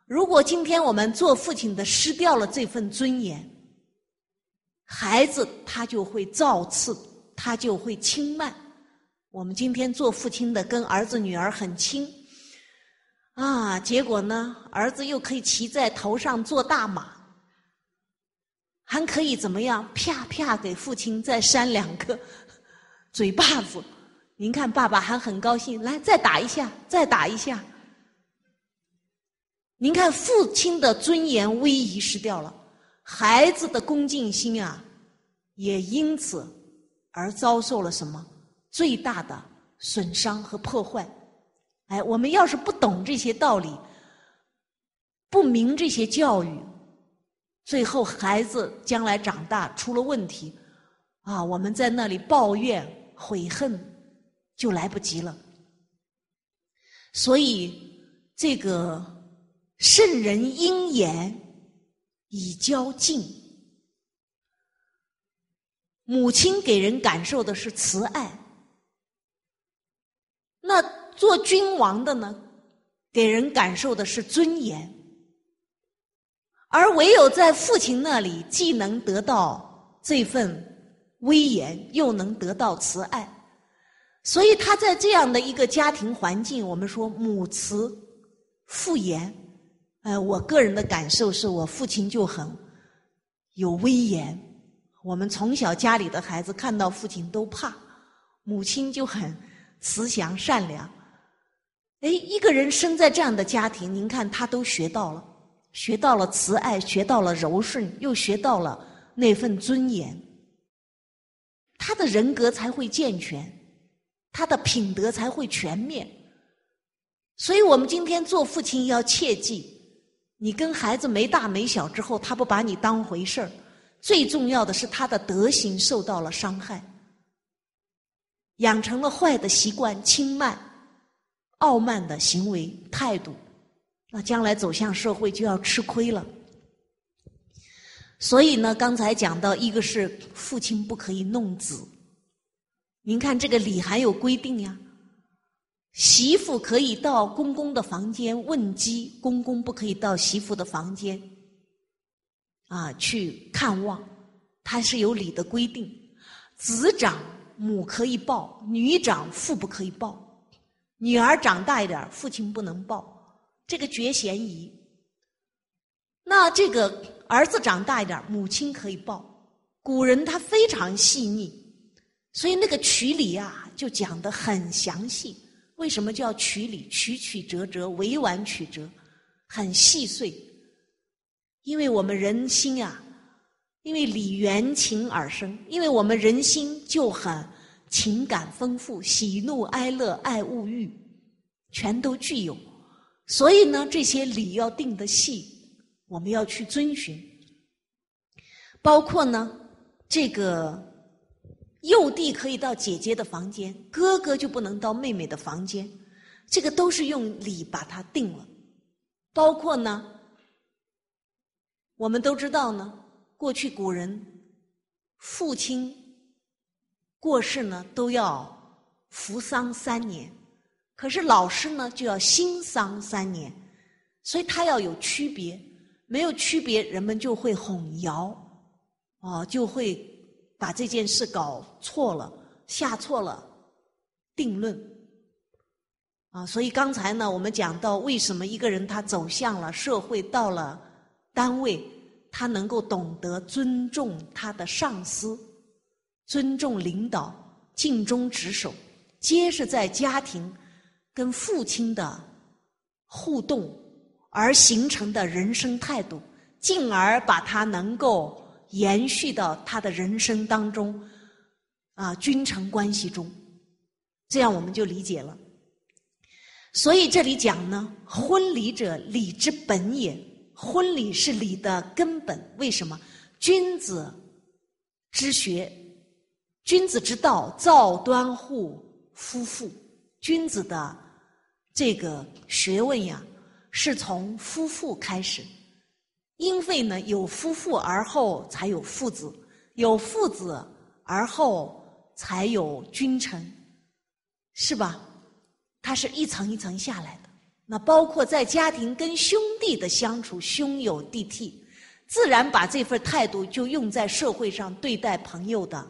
如果今天我们做父亲的失掉了这份尊严，孩子他就会造次，他就会轻慢。我们今天做父亲的跟儿子女儿很亲，啊，结果呢，儿子又可以骑在头上做大马，还可以怎么样？啪啪给父亲再扇两个 嘴巴子。您看，爸爸还很高兴，来再打一下，再打一下。您看，父亲的尊严威仪失掉了，孩子的恭敬心啊，也因此而遭受了什么最大的损伤和破坏。哎，我们要是不懂这些道理，不明这些教育，最后孩子将来长大出了问题，啊，我们在那里抱怨悔恨。就来不及了，所以这个圣人应言以交敬，母亲给人感受的是慈爱，那做君王的呢，给人感受的是尊严，而唯有在父亲那里，既能得到这份威严，又能得到慈爱。所以他在这样的一个家庭环境，我们说母慈父严。呃，我个人的感受是我父亲就很有威严。我们从小家里的孩子看到父亲都怕，母亲就很慈祥善良。哎，一个人生在这样的家庭，您看他都学到了，学到了慈爱，学到了柔顺，又学到了那份尊严，他的人格才会健全，他的品德才会全面。所以我们今天做父亲要切记，你跟孩子没大没小之后，他不把你当回事儿。最重要的是，他的德行受到了伤害，养成了坏的习惯、轻慢、傲慢的行为态度，那将来走向社会就要吃亏了。所以呢，刚才讲到，一个是父亲不可以弄子，您看这个礼还有规定呀，媳妇可以到公公的房间问鸡，公公不可以到媳妇的房间。啊，去看望，他是有礼的规定。子长母可以抱，女长父不可以抱。女儿长大一点，父亲不能抱，这个绝嫌疑。那这个儿子长大一点，母亲可以抱。古人他非常细腻，所以那个曲礼啊，就讲的很详细。为什么叫曲礼？曲曲折折，委婉曲折，很细碎。因为我们人心啊，因为理缘情而生，因为我们人心就很情感丰富，喜怒哀乐、爱恶欲，全都具有。所以呢，这些礼要定的细，我们要去遵循。包括呢，这个幼弟可以到姐姐的房间，哥哥就不能到妹妹的房间，这个都是用礼把它定了。包括呢。我们都知道呢，过去古人父亲过世呢都要服丧三年，可是老师呢就要新丧三年，所以他要有区别，没有区别，人们就会混淆，哦，就会把这件事搞错了，下错了定论，啊，所以刚才呢，我们讲到为什么一个人他走向了社会，到了。单位，他能够懂得尊重他的上司，尊重领导，尽忠职守，皆是在家庭跟父亲的互动而形成的人生态度，进而把他能够延续到他的人生当中，啊，君臣关系中，这样我们就理解了。所以这里讲呢，婚礼者，礼之本也。婚礼是礼的根本，为什么？君子之学，君子之道，造端户夫妇。君子的这个学问呀，是从夫妇开始。因为呢，有夫妇而后才有父子，有父子而后才有君臣，是吧？它是一层一层下来的。那包括在家庭跟兄弟的相处，兄友弟悌，自然把这份态度就用在社会上对待朋友的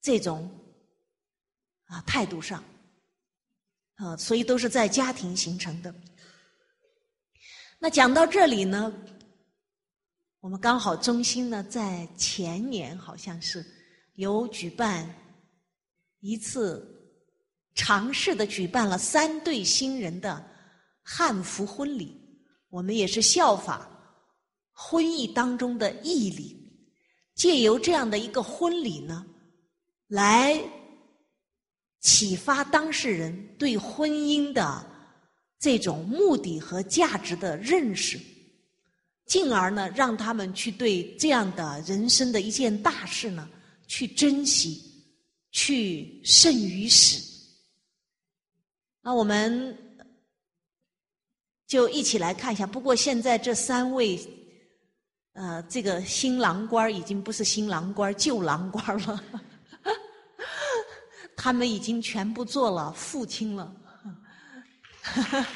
这种啊态度上，啊，所以都是在家庭形成的。那讲到这里呢，我们刚好中心呢在前年好像是有举办一次。尝试的举办了三对新人的汉服婚礼，我们也是效法婚姻当中的义礼，借由这样的一个婚礼呢，来启发当事人对婚姻的这种目的和价值的认识，进而呢，让他们去对这样的人生的一件大事呢，去珍惜，去胜于始。那我们就一起来看一下。不过现在这三位，呃，这个新郎官已经不是新郎官，旧郎官了。他们已经全部做了父亲了。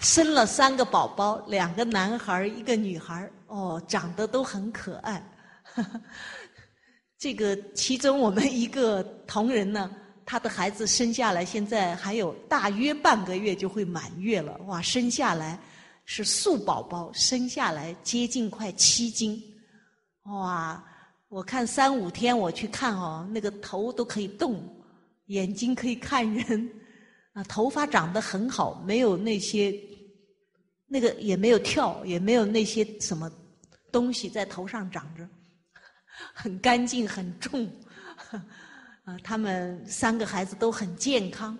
生了三个宝宝，两个男孩一个女孩哦，长得都很可爱。这个其中我们一个同仁呢，他的孩子生下来，现在还有大约半个月就会满月了。哇，生下来是素宝宝，生下来接近快七斤。哇，我看三五天我去看哦，那个头都可以动，眼睛可以看人，啊，头发长得很好，没有那些。那个也没有跳，也没有那些什么东西在头上长着，很干净，很重。啊，他们三个孩子都很健康。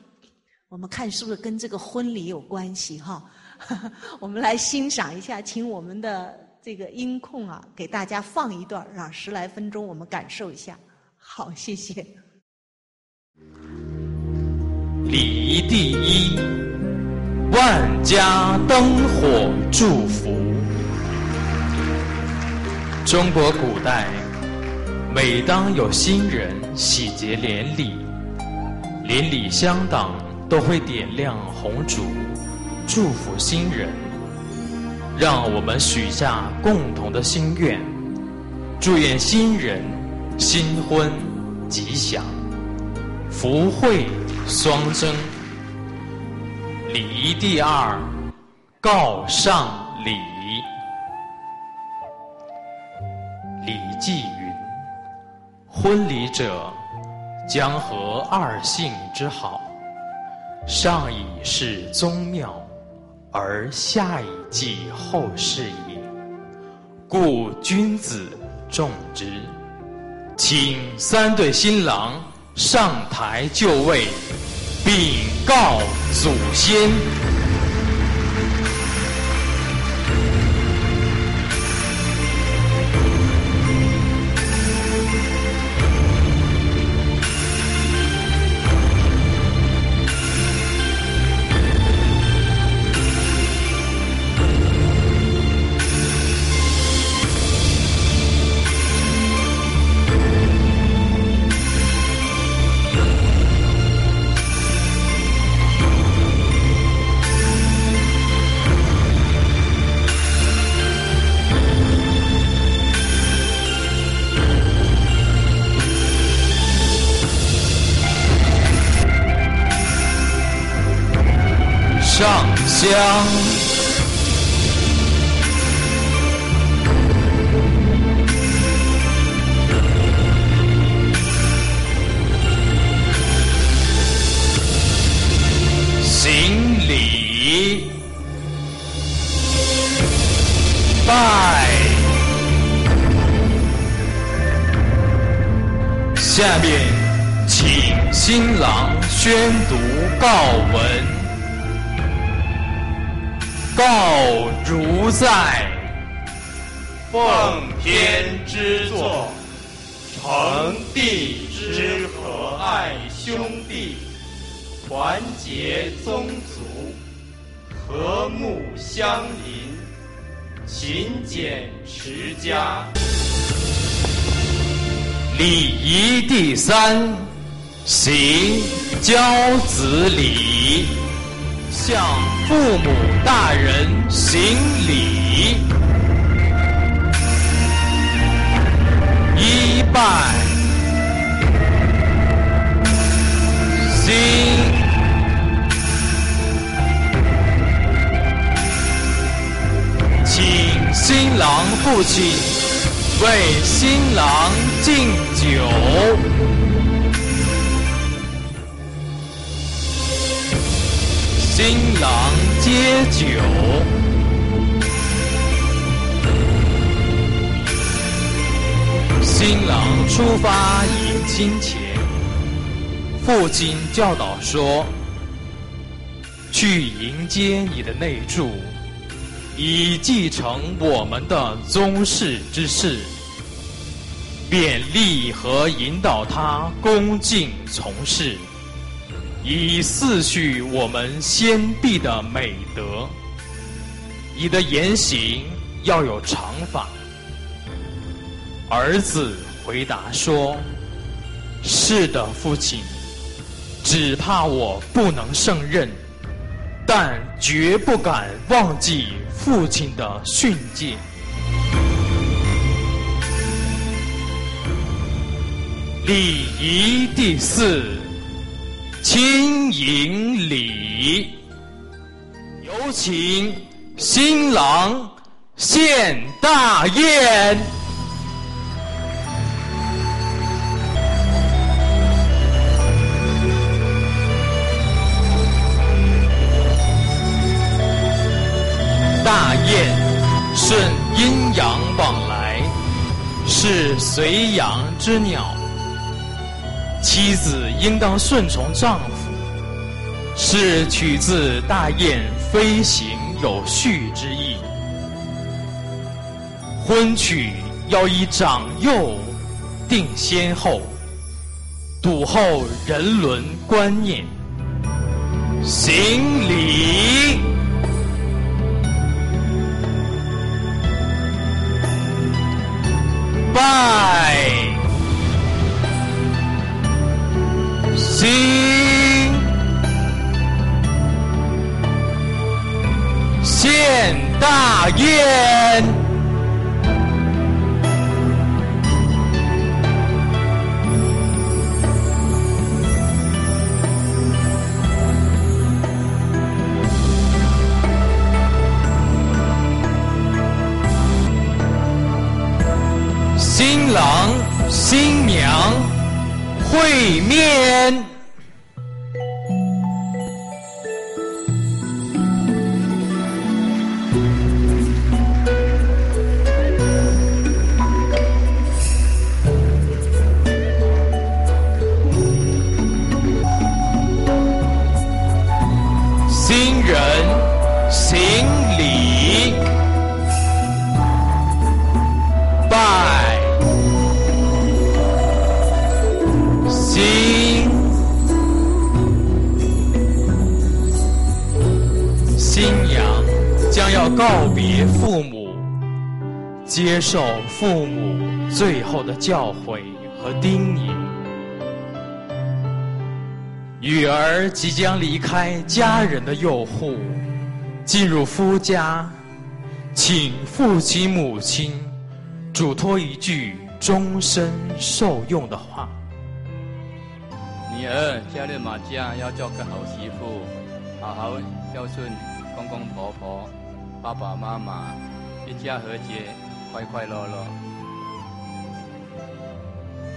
我们看是不是跟这个婚礼有关系哈？我们来欣赏一下，请我们的这个音控啊，给大家放一段，让十来分钟我们感受一下。好，谢谢。礼仪第一。万家灯火祝福。中国古代，每当有新人喜结连理，邻里乡党都会点亮红烛，祝福新人。让我们许下共同的心愿，祝愿新人新婚吉祥，福慧双增。礼仪第二，告上礼。礼记云：“婚礼者，将合二姓之好，上以事宗庙，而下以济后世也。故君子重之。”请三对新郎上台就位。禀告祖先。将行礼拜。下面请新郎宣读告文。在奉天之作，承帝之和爱兄弟，团结宗族，和睦相邻，勤俭持家。礼仪第三，行教子礼。向父母大人行礼，一拜，新，请新郎父亲为新郎敬酒。新郎接酒，新郎出发迎亲前，父亲教导说：“去迎接你的内助，以继承我们的宗室之事，便立和引导他恭敬从事。”以四续我们先帝的美德，你的言行要有常法。儿子回答说：“是的，父亲。”只怕我不能胜任，但绝不敢忘记父亲的训诫。礼仪第四，亲迎礼。有请新郎献大宴。大雁顺阴阳往来，是随阳之鸟。妻子应当顺从丈夫，是取自大雁飞行有序之意。婚娶要以长幼定先后，笃厚人伦观念，行礼。拜，新献大宴。新郎新娘会面。接受父母最后的教诲和叮咛。女儿即将离开家人的诱惑，进入夫家，请父亲母亲嘱托一句终身受用的话：女儿嫁入马家要做个好媳妇，好好孝顺公公婆婆。爸爸妈妈一家和谐，快快乐乐。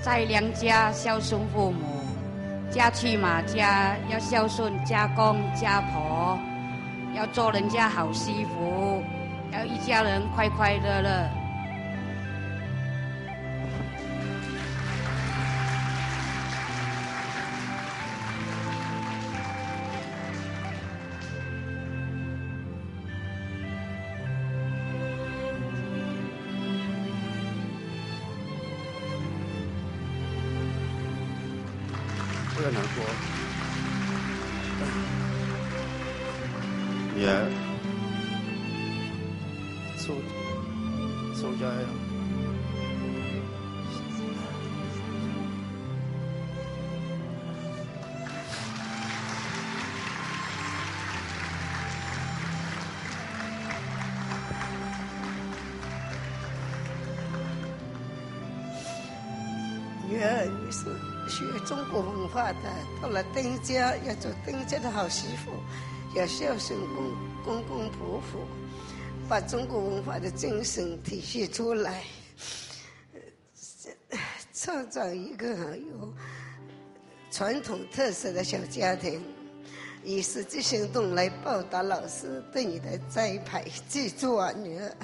在娘家孝顺父母，嫁去马家要孝顺家公家婆，要做人家好媳妇，要一家人快快乐乐。不点难过。也。走走下呀文化的到了丁家要做丁家的好媳妇，要孝顺公公公婆婆，把中国文化的精神体现出来，创造一个有传统特色的小家庭，以实际行动来报答老师对你的栽培。记住啊，女儿。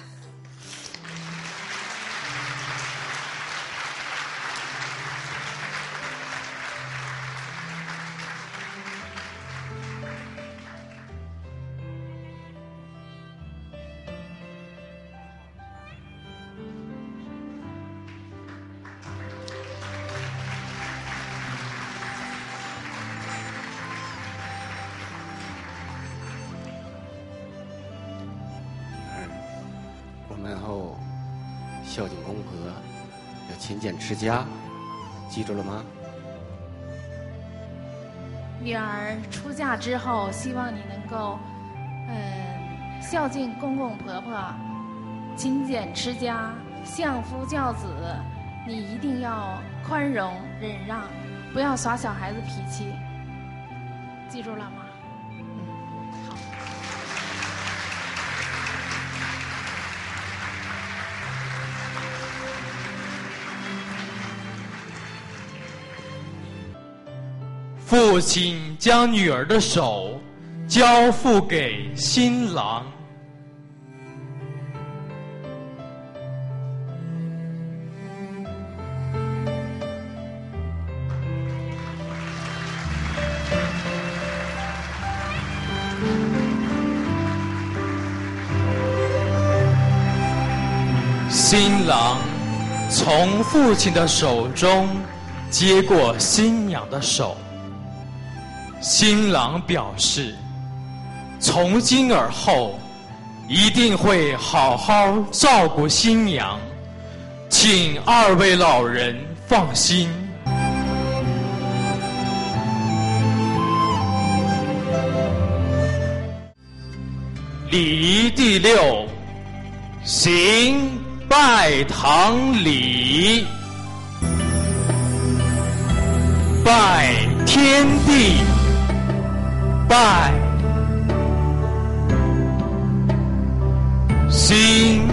勤俭持家，记住了吗？女儿出嫁之后，希望你能够，嗯，孝敬公公婆婆，勤俭持家，相夫教子。你一定要宽容忍让，不要耍小孩子脾气。记住了吗？父亲将女儿的手交付给新郎。新郎从父亲的手中接过新娘的手。新郎表示，从今而后一定会好好照顾新娘，请二位老人放心。礼仪第六，行拜堂礼，拜天地。拜，心，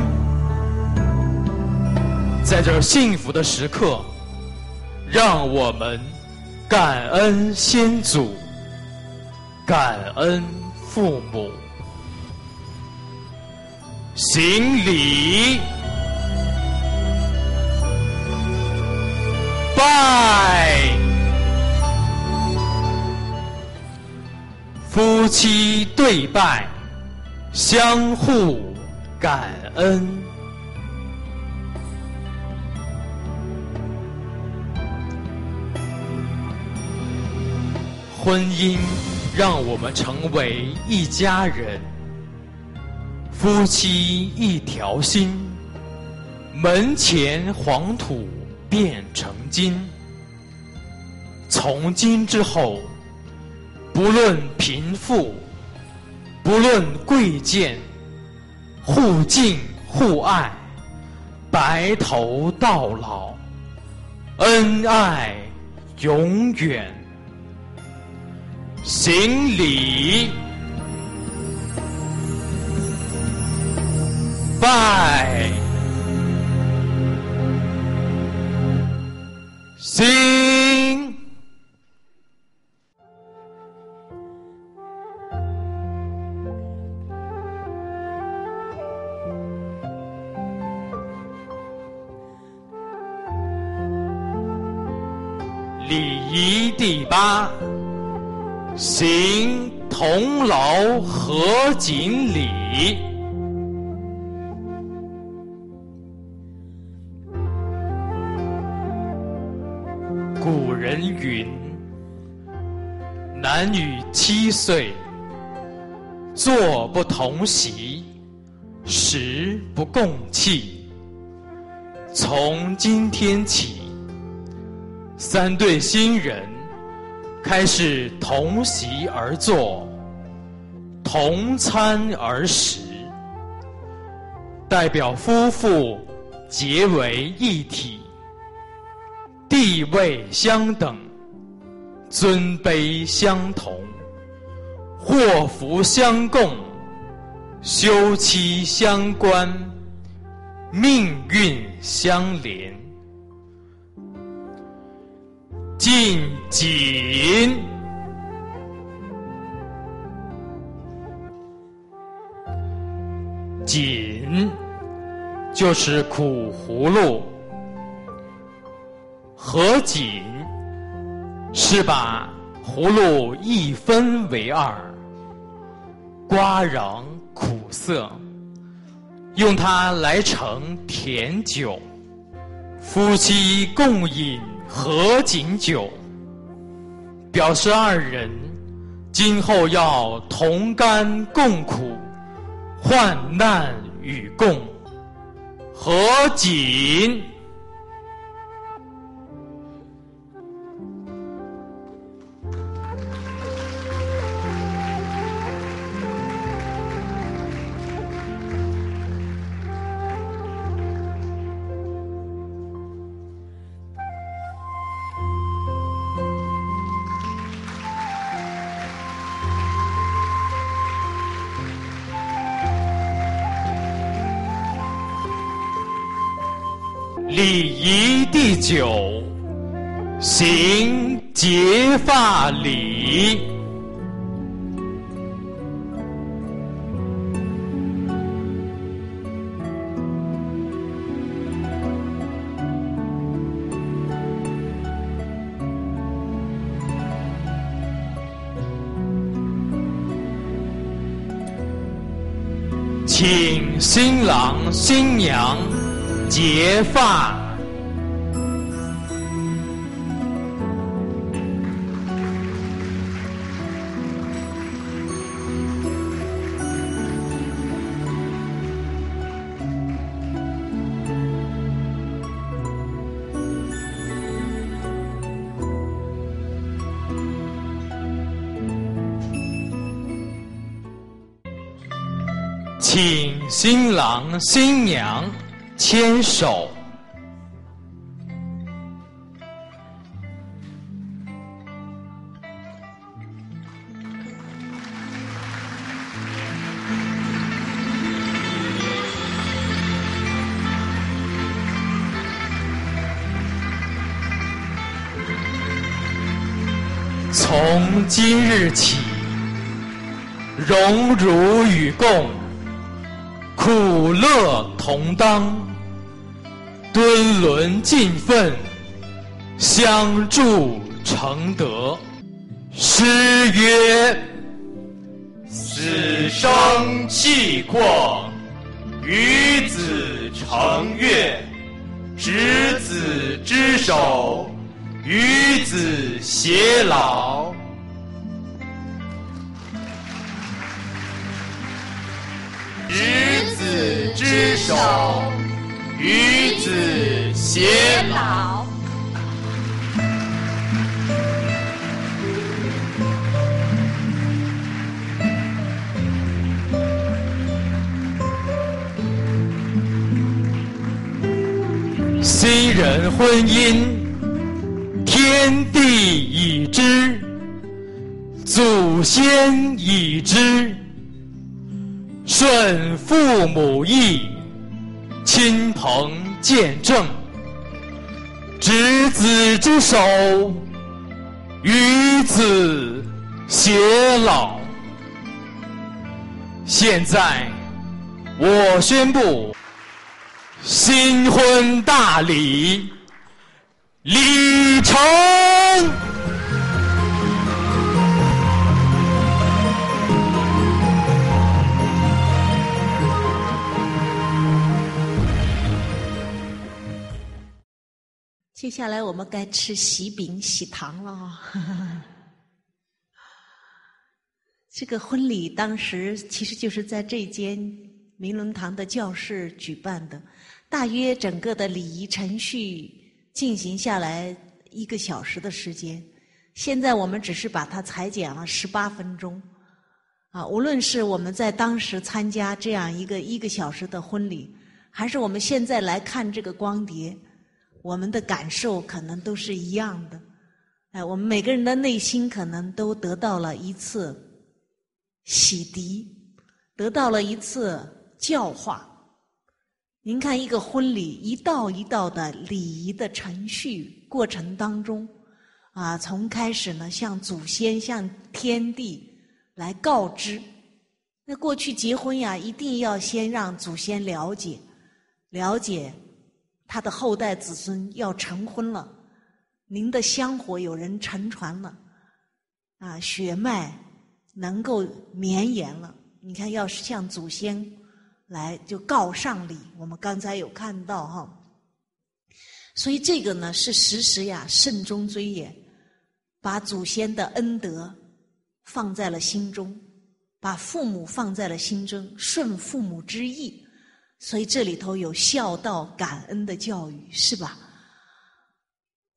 在这幸福的时刻，让我们感恩先祖，感恩父母，行礼，拜。夫妻对拜，相互感恩。婚姻让我们成为一家人，夫妻一条心，门前黄土变成金。从今之后。不论贫富，不论贵贱，互敬互爱，白头到老，恩爱永远。行礼，拜，行。八，行同劳合锦礼。古人云：“男女七岁，坐不同席，食不共器。”从今天起。三对新人开始同席而坐，同餐而食，代表夫妇结为一体，地位相等，尊卑相同，祸福相共，休戚相关，命运相连。敬锦，锦就是苦葫芦，合锦是把葫芦一分为二，瓜瓤苦涩，用它来盛甜酒，夫妻共饮。合卺酒，表示二人今后要同甘共苦，患难与共。合卺。九，行结发礼。请新郎新娘结发。请新郎新娘牵手。从今日起，荣辱与共。苦乐同当，敦伦尽奋，相助成德。诗曰：死生契阔，与子成悦，执子之手，与子偕老。手，与子偕老。新人婚姻，天地已知，祖先已知。顺父母意，亲朋见证，执子之手，与子偕老。现在，我宣布，新婚大礼礼成。接下来我们该吃喜饼、喜糖了啊！这个婚礼当时其实就是在这间明伦堂的教室举办的，大约整个的礼仪程序进行下来一个小时的时间。现在我们只是把它裁剪了十八分钟，啊，无论是我们在当时参加这样一个一个小时的婚礼，还是我们现在来看这个光碟。我们的感受可能都是一样的，哎，我们每个人的内心可能都得到了一次洗涤，得到了一次教化。您看，一个婚礼一道一道的礼仪的程序过程当中，啊，从开始呢，向祖先、向天地来告知。那过去结婚呀，一定要先让祖先了解，了解。他的后代子孙要成婚了，您的香火有人承传了，啊，血脉能够绵延了。你看，要是向祖先来就告上礼，我们刚才有看到哈。所以这个呢是时时呀慎终追远，把祖先的恩德放在了心中，把父母放在了心中，顺父母之意。所以这里头有孝道感恩的教育，是吧？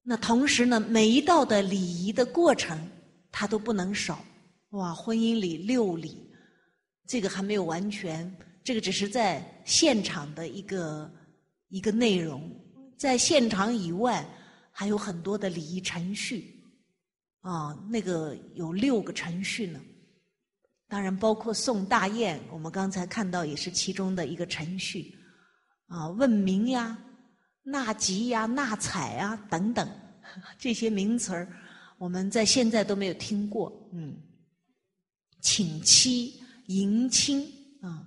那同时呢，每一道的礼仪的过程，它都不能少。哇，婚姻里六礼，这个还没有完全，这个只是在现场的一个一个内容，在现场以外还有很多的礼仪程序。啊，那个有六个程序呢。当然，包括送大雁，我们刚才看到也是其中的一个程序。啊，问名呀，纳吉呀、纳采啊等等 这些名词儿，我们在现在都没有听过。嗯，请妻、迎亲啊，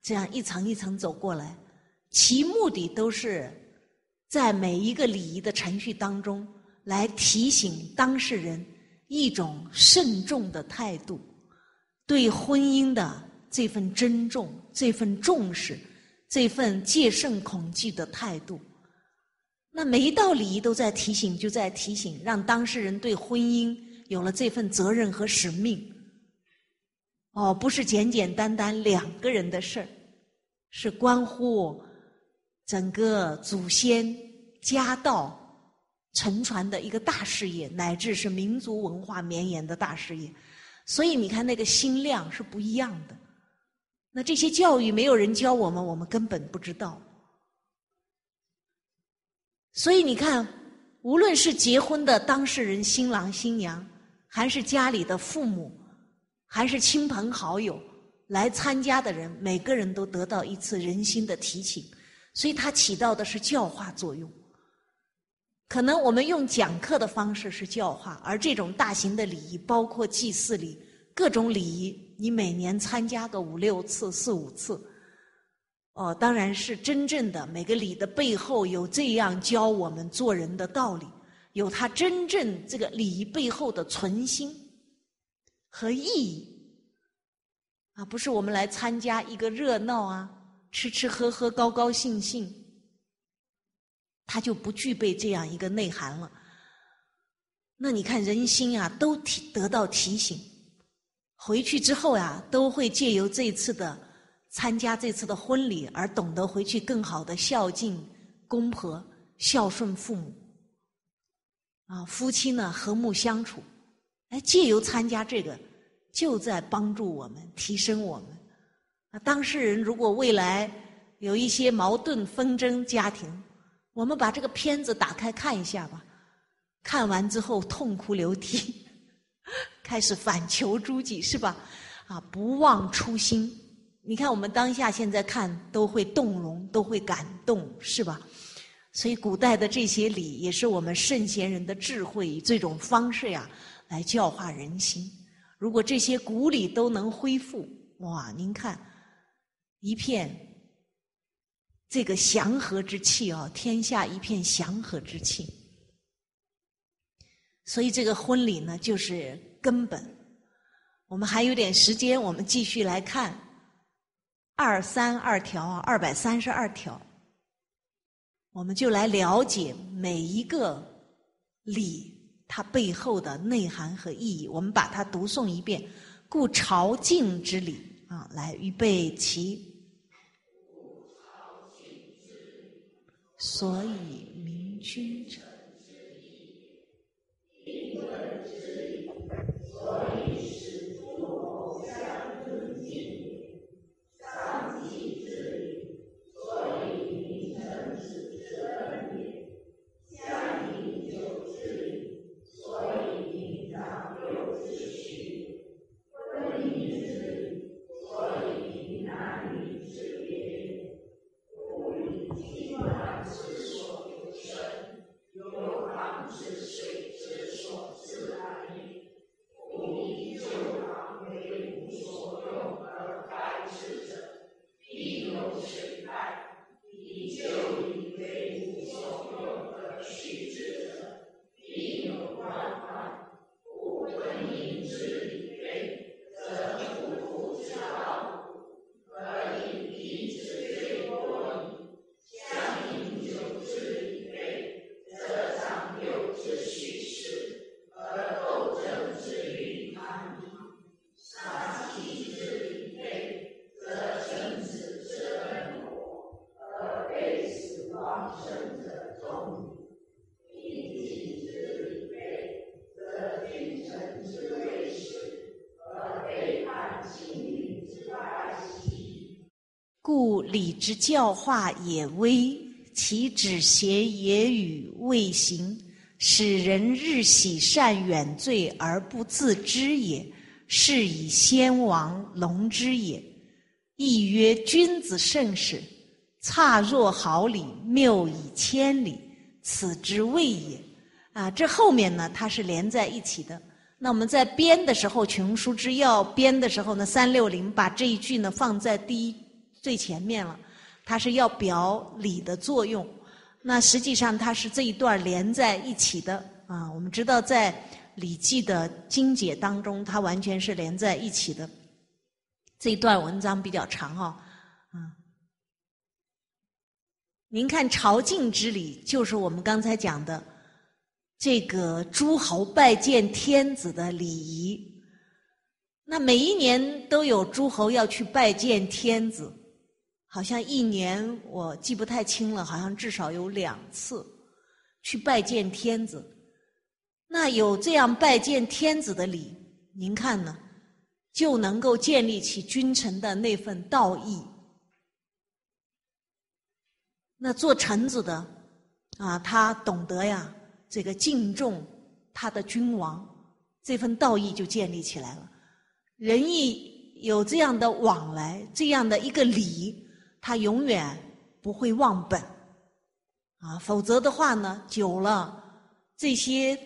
这样一层一层走过来，其目的都是在每一个礼仪的程序当中，来提醒当事人一种慎重的态度，对婚姻的这份珍重、这份重视、这份戒慎恐惧的态度。那每一道礼仪都在提醒，就在提醒，让当事人对婚姻有了这份责任和使命。哦，不是简简单单两个人的事儿，是关乎整个祖先家道承传的一个大事业，乃至是民族文化绵延的大事业。所以你看，那个心量是不一样的。那这些教育没有人教我们，我们根本不知道。所以你看，无论是结婚的当事人新郎新娘，还是家里的父母，还是亲朋好友来参加的人，每个人都得到一次人心的提醒，所以它起到的是教化作用。可能我们用讲课的方式是教化，而这种大型的礼仪，包括祭祀礼、各种礼仪，你每年参加个五六次、四五次。哦，当然是真正的每个礼的背后有这样教我们做人的道理，有它真正这个礼仪背后的存心和意义啊，不是我们来参加一个热闹啊，吃吃喝喝高高兴兴，它就不具备这样一个内涵了。那你看人心啊，都提得到提醒，回去之后呀，都会借由这次的。参加这次的婚礼，而懂得回去更好的孝敬公婆、孝顺父母，啊，夫妻呢和睦相处，哎，借由参加这个，就在帮助我们提升我们。啊，当事人如果未来有一些矛盾纷争，家庭，我们把这个片子打开看一下吧，看完之后痛哭流涕，开始反求诸己，是吧？啊，不忘初心。你看，我们当下现在看都会动容，都会感动，是吧？所以古代的这些礼，也是我们圣贤人的智慧，以这种方式呀来教化人心。如果这些古礼都能恢复，哇！您看，一片这个祥和之气啊，天下一片祥和之气。所以这个婚礼呢，就是根本。我们还有点时间，我们继续来看。二三二条啊，二百三十二条，我们就来了解每一个礼它背后的内涵和意义。我们把它读诵一遍。故朝觐之礼啊，来预备齐。所以明君臣。礼之教化也微，其止邪也与未行，使人日喜善远罪而不自知也，是以先王隆之也。亦曰君子慎始，差若毫厘，谬以千里，此之谓也。啊，这后面呢，它是连在一起的。那我们在编的时候，《群书之要》编的时候呢，三六零把这一句呢放在第一最前面了，它是要表里的作用。那实际上它是这一段连在一起的啊。我们知道在《礼记》的经解当中，它完全是连在一起的。这一段文章比较长哈，啊，您看朝觐之礼，就是我们刚才讲的。这个诸侯拜见天子的礼仪，那每一年都有诸侯要去拜见天子，好像一年我记不太清了，好像至少有两次去拜见天子。那有这样拜见天子的礼，您看呢，就能够建立起君臣的那份道义。那做臣子的啊，他懂得呀。这个敬重他的君王，这份道义就建立起来了。人一有这样的往来，这样的一个礼，他永远不会忘本啊。否则的话呢，久了这些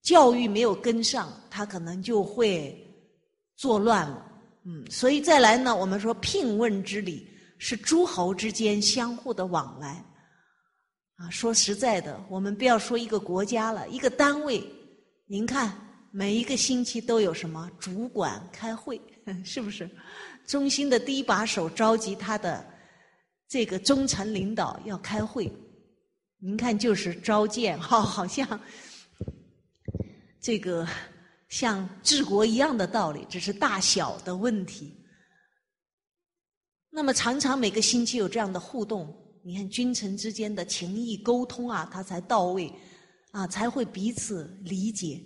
教育没有跟上，他可能就会作乱了。嗯，所以再来呢，我们说聘问之礼是诸侯之间相互的往来。啊，说实在的，我们不要说一个国家了，一个单位，您看每一个星期都有什么主管开会，是不是？中心的第一把手召集他的这个中层领导要开会，您看就是召见，哈，好像这个像治国一样的道理，只是大小的问题。那么常常每个星期有这样的互动。你看君臣之间的情谊沟通啊，他才到位，啊，才会彼此理解，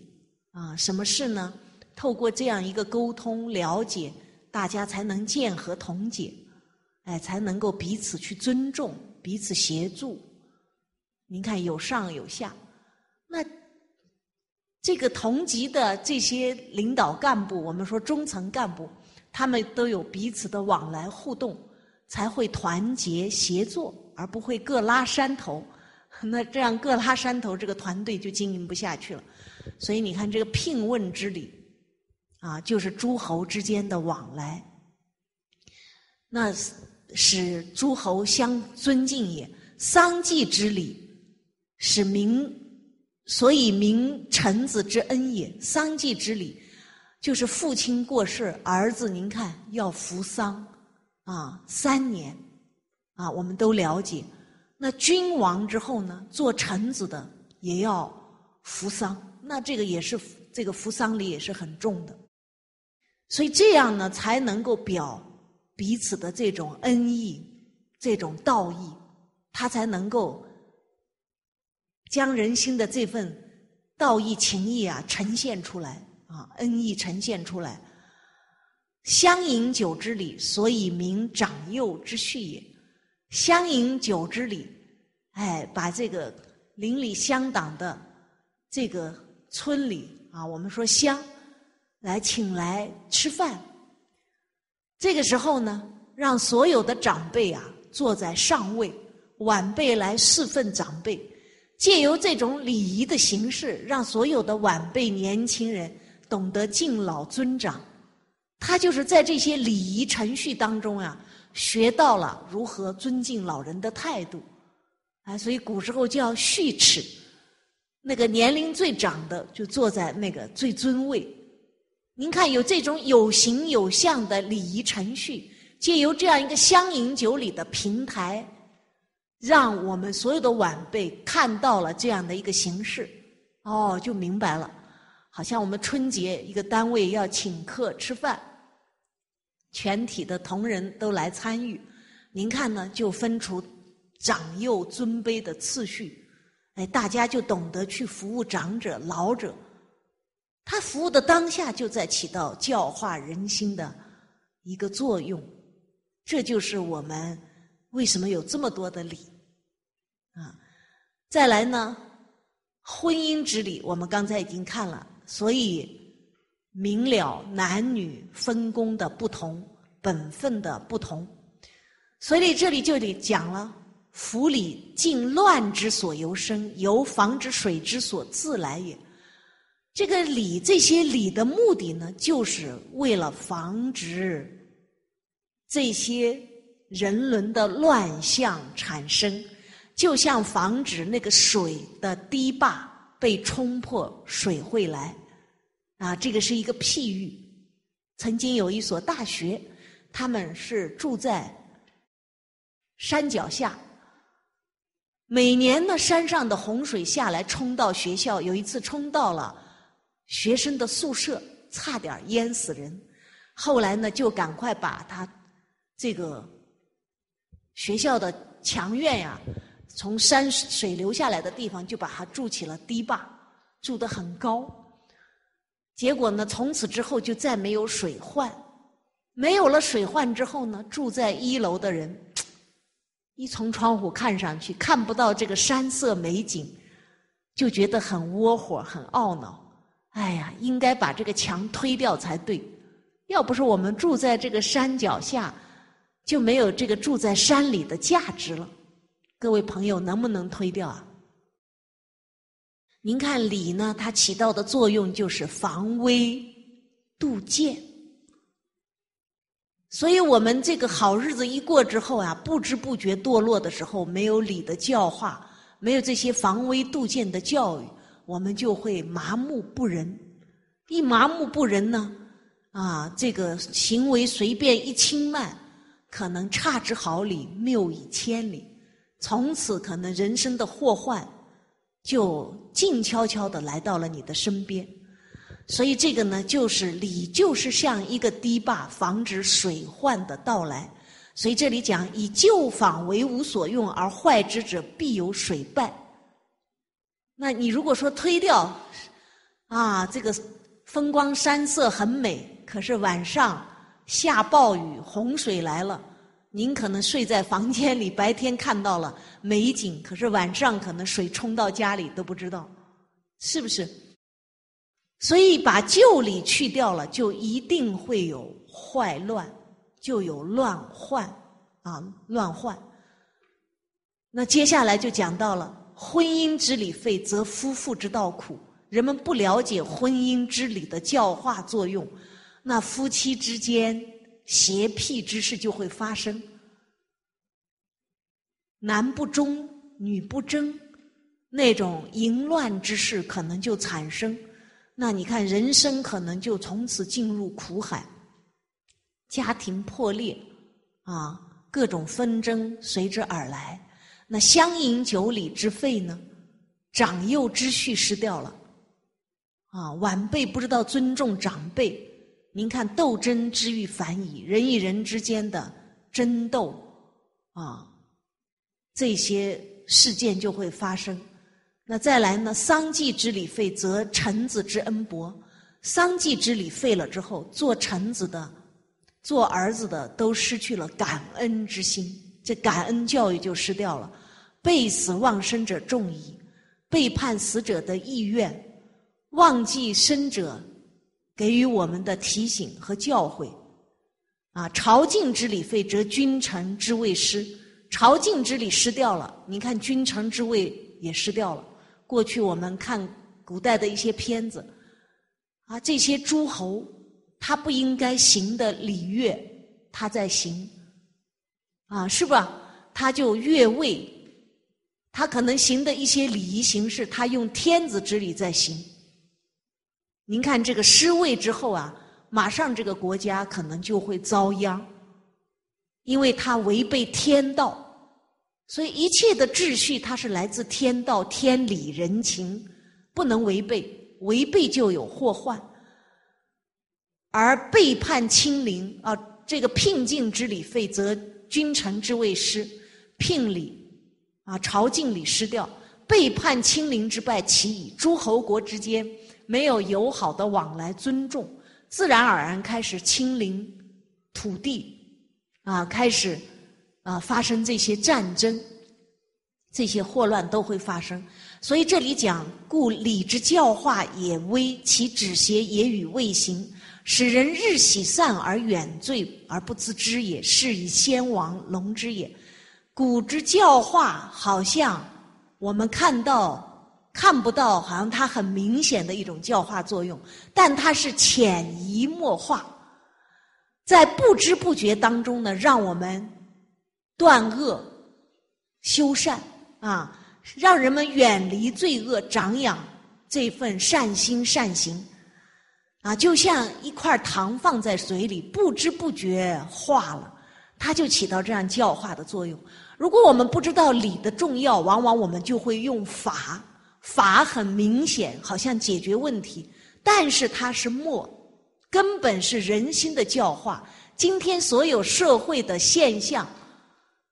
啊，什么事呢？透过这样一个沟通了解，大家才能见和同解，哎，才能够彼此去尊重，彼此协助。您看有上有下，那这个同级的这些领导干部，我们说中层干部，他们都有彼此的往来互动，才会团结协作。而不会各拉山头，那这样各拉山头，这个团队就经营不下去了。所以你看，这个聘问之礼，啊，就是诸侯之间的往来，那使诸侯相尊敬也。丧祭之礼，使民，所以民臣子之恩也。丧祭之礼，就是父亲过世，儿子您看要服丧，啊，三年。啊，我们都了解。那君王之后呢，做臣子的也要服丧，那这个也是这个服丧礼也是很重的。所以这样呢，才能够表彼此的这种恩义、这种道义，他才能够将人心的这份道义情义啊呈现出来啊，恩义呈现出来。相饮酒之礼，所以名长幼之序也。相饮酒之礼，哎，把这个邻里乡党的这个村里啊，我们说乡，来请来吃饭。这个时候呢，让所有的长辈啊坐在上位，晚辈来侍奉长辈，借由这种礼仪的形式，让所有的晚辈年轻人懂得敬老尊长。他就是在这些礼仪程序当中啊。学到了如何尊敬老人的态度，啊，所以古时候叫序齿，那个年龄最长的就坐在那个最尊位。您看，有这种有形有相的礼仪程序，借由这样一个相饮酒礼的平台，让我们所有的晚辈看到了这样的一个形式，哦，就明白了。好像我们春节一个单位要请客吃饭。全体的同仁都来参与，您看呢？就分出长幼尊卑的次序，哎，大家就懂得去服务长者、老者。他服务的当下就在起到教化人心的一个作用。这就是我们为什么有这么多的礼啊！再来呢，婚姻之礼，我们刚才已经看了，所以。明了男女分工的不同，本分的不同，所以这里就得讲了：府里尽乱之所由生，由防止水之所自来也。这个礼，这些礼的目的呢，就是为了防止这些人伦的乱象产生，就像防止那个水的堤坝被冲破，水会来。啊，这个是一个譬喻。曾经有一所大学，他们是住在山脚下。每年呢，山上的洪水下来，冲到学校。有一次冲到了学生的宿舍，差点淹死人。后来呢，就赶快把他这个学校的墙院呀，从山水流下来的地方，就把它筑起了堤坝，筑得很高。结果呢？从此之后就再没有水患，没有了水患之后呢？住在一楼的人，一从窗户看上去看不到这个山色美景，就觉得很窝火、很懊恼。哎呀，应该把这个墙推掉才对。要不是我们住在这个山脚下，就没有这个住在山里的价值了。各位朋友，能不能推掉啊？您看礼呢，它起到的作用就是防微杜渐，所以我们这个好日子一过之后啊，不知不觉堕落的时候，没有礼的教化，没有这些防微杜渐的教育，我们就会麻木不仁。一麻木不仁呢，啊，这个行为随便一轻慢，可能差之毫厘，谬以千里，从此可能人生的祸患。就静悄悄的来到了你的身边，所以这个呢，就是礼，就是像一个堤坝，防止水患的到来。所以这里讲，以旧坊为无所用而坏之者，必有水败。那你如果说推掉，啊，这个风光山色很美，可是晚上下暴雨，洪水来了。您可能睡在房间里，白天看到了美景，可是晚上可能水冲到家里都不知道，是不是？所以把旧礼去掉了，就一定会有坏乱，就有乱患啊，乱患。那接下来就讲到了婚姻之礼废，则夫妇之道苦。人们不了解婚姻之礼的教化作用，那夫妻之间。邪僻之事就会发生，男不忠，女不贞，那种淫乱之事可能就产生。那你看，人生可能就从此进入苦海，家庭破裂，啊，各种纷争随之而来。那相饮酒礼之废呢？长幼之序失掉了，啊，晚辈不知道尊重长辈。您看，斗争之欲反矣，人与人之间的争斗啊，这些事件就会发生。那再来呢？丧祭之礼废，则臣子之恩薄。丧祭之礼废了之后，做臣子的、做儿子的都失去了感恩之心，这感恩教育就失掉了。背死忘生者众矣，背叛死者的意愿，忘记生者。给予我们的提醒和教诲，啊，朝觐之礼废，则君臣之位失。朝觐之礼失掉了，你看君臣之位也失掉了。过去我们看古代的一些片子，啊，这些诸侯他不应该行的礼乐，他在行，啊，是吧？他就越位，他可能行的一些礼仪形式，他用天子之礼在行。您看这个失位之后啊，马上这个国家可能就会遭殃，因为他违背天道，所以一切的秩序它是来自天道、天理、人情，不能违背，违背就有祸患。而背叛亲邻啊，这个聘敬之礼废，则君臣之位失，聘礼啊，朝觐礼失掉，背叛亲邻之败其矣。诸侯国之间。没有友好的往来尊重，自然而然开始亲临土地，啊，开始啊发生这些战争，这些祸乱都会发生。所以这里讲，故礼之教化也微，其止邪也与未行。使人日喜散而远罪而不自知也，是以先王龙之也。古之教化，好像我们看到看不到，好像它很明显的一种教化作用，但它是潜移默化，在不知不觉当中呢，让我们断恶修善啊，让人们远离罪恶，长养这份善心善行。啊，就像一块糖放在水里，不知不觉化了，它就起到这样教化的作用。如果我们不知道理的重要，往往我们就会用法，法很明显，好像解决问题，但是它是末，根本是人心的教化。今天所有社会的现象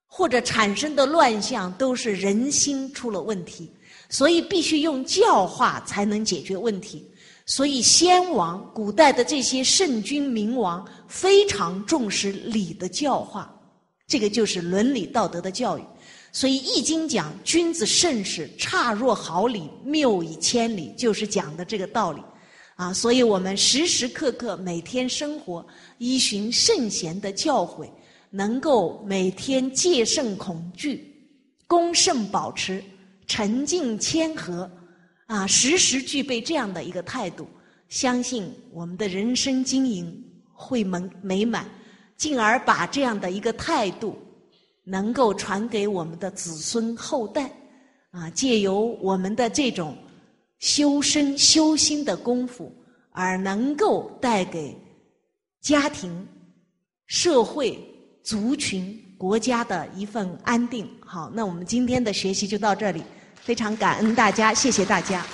或者产生的乱象，都是人心出了问题，所以必须用教化才能解决问题。所以，先王古代的这些圣君明王非常重视礼的教化，这个就是伦理道德的教育。所以，《易经》讲“君子慎始，差若毫厘，谬以千里”，就是讲的这个道理。啊，所以我们时时刻刻每天生活依循圣贤的教诲，能够每天戒慎恐惧，恭慎保持，沉静谦和。啊，时时具备这样的一个态度，相信我们的人生经营会美美满，进而把这样的一个态度能够传给我们的子孙后代。啊，借由我们的这种修身修心的功夫，而能够带给家庭、社会、族群、国家的一份安定。好，那我们今天的学习就到这里。非常感恩大家，谢谢大家。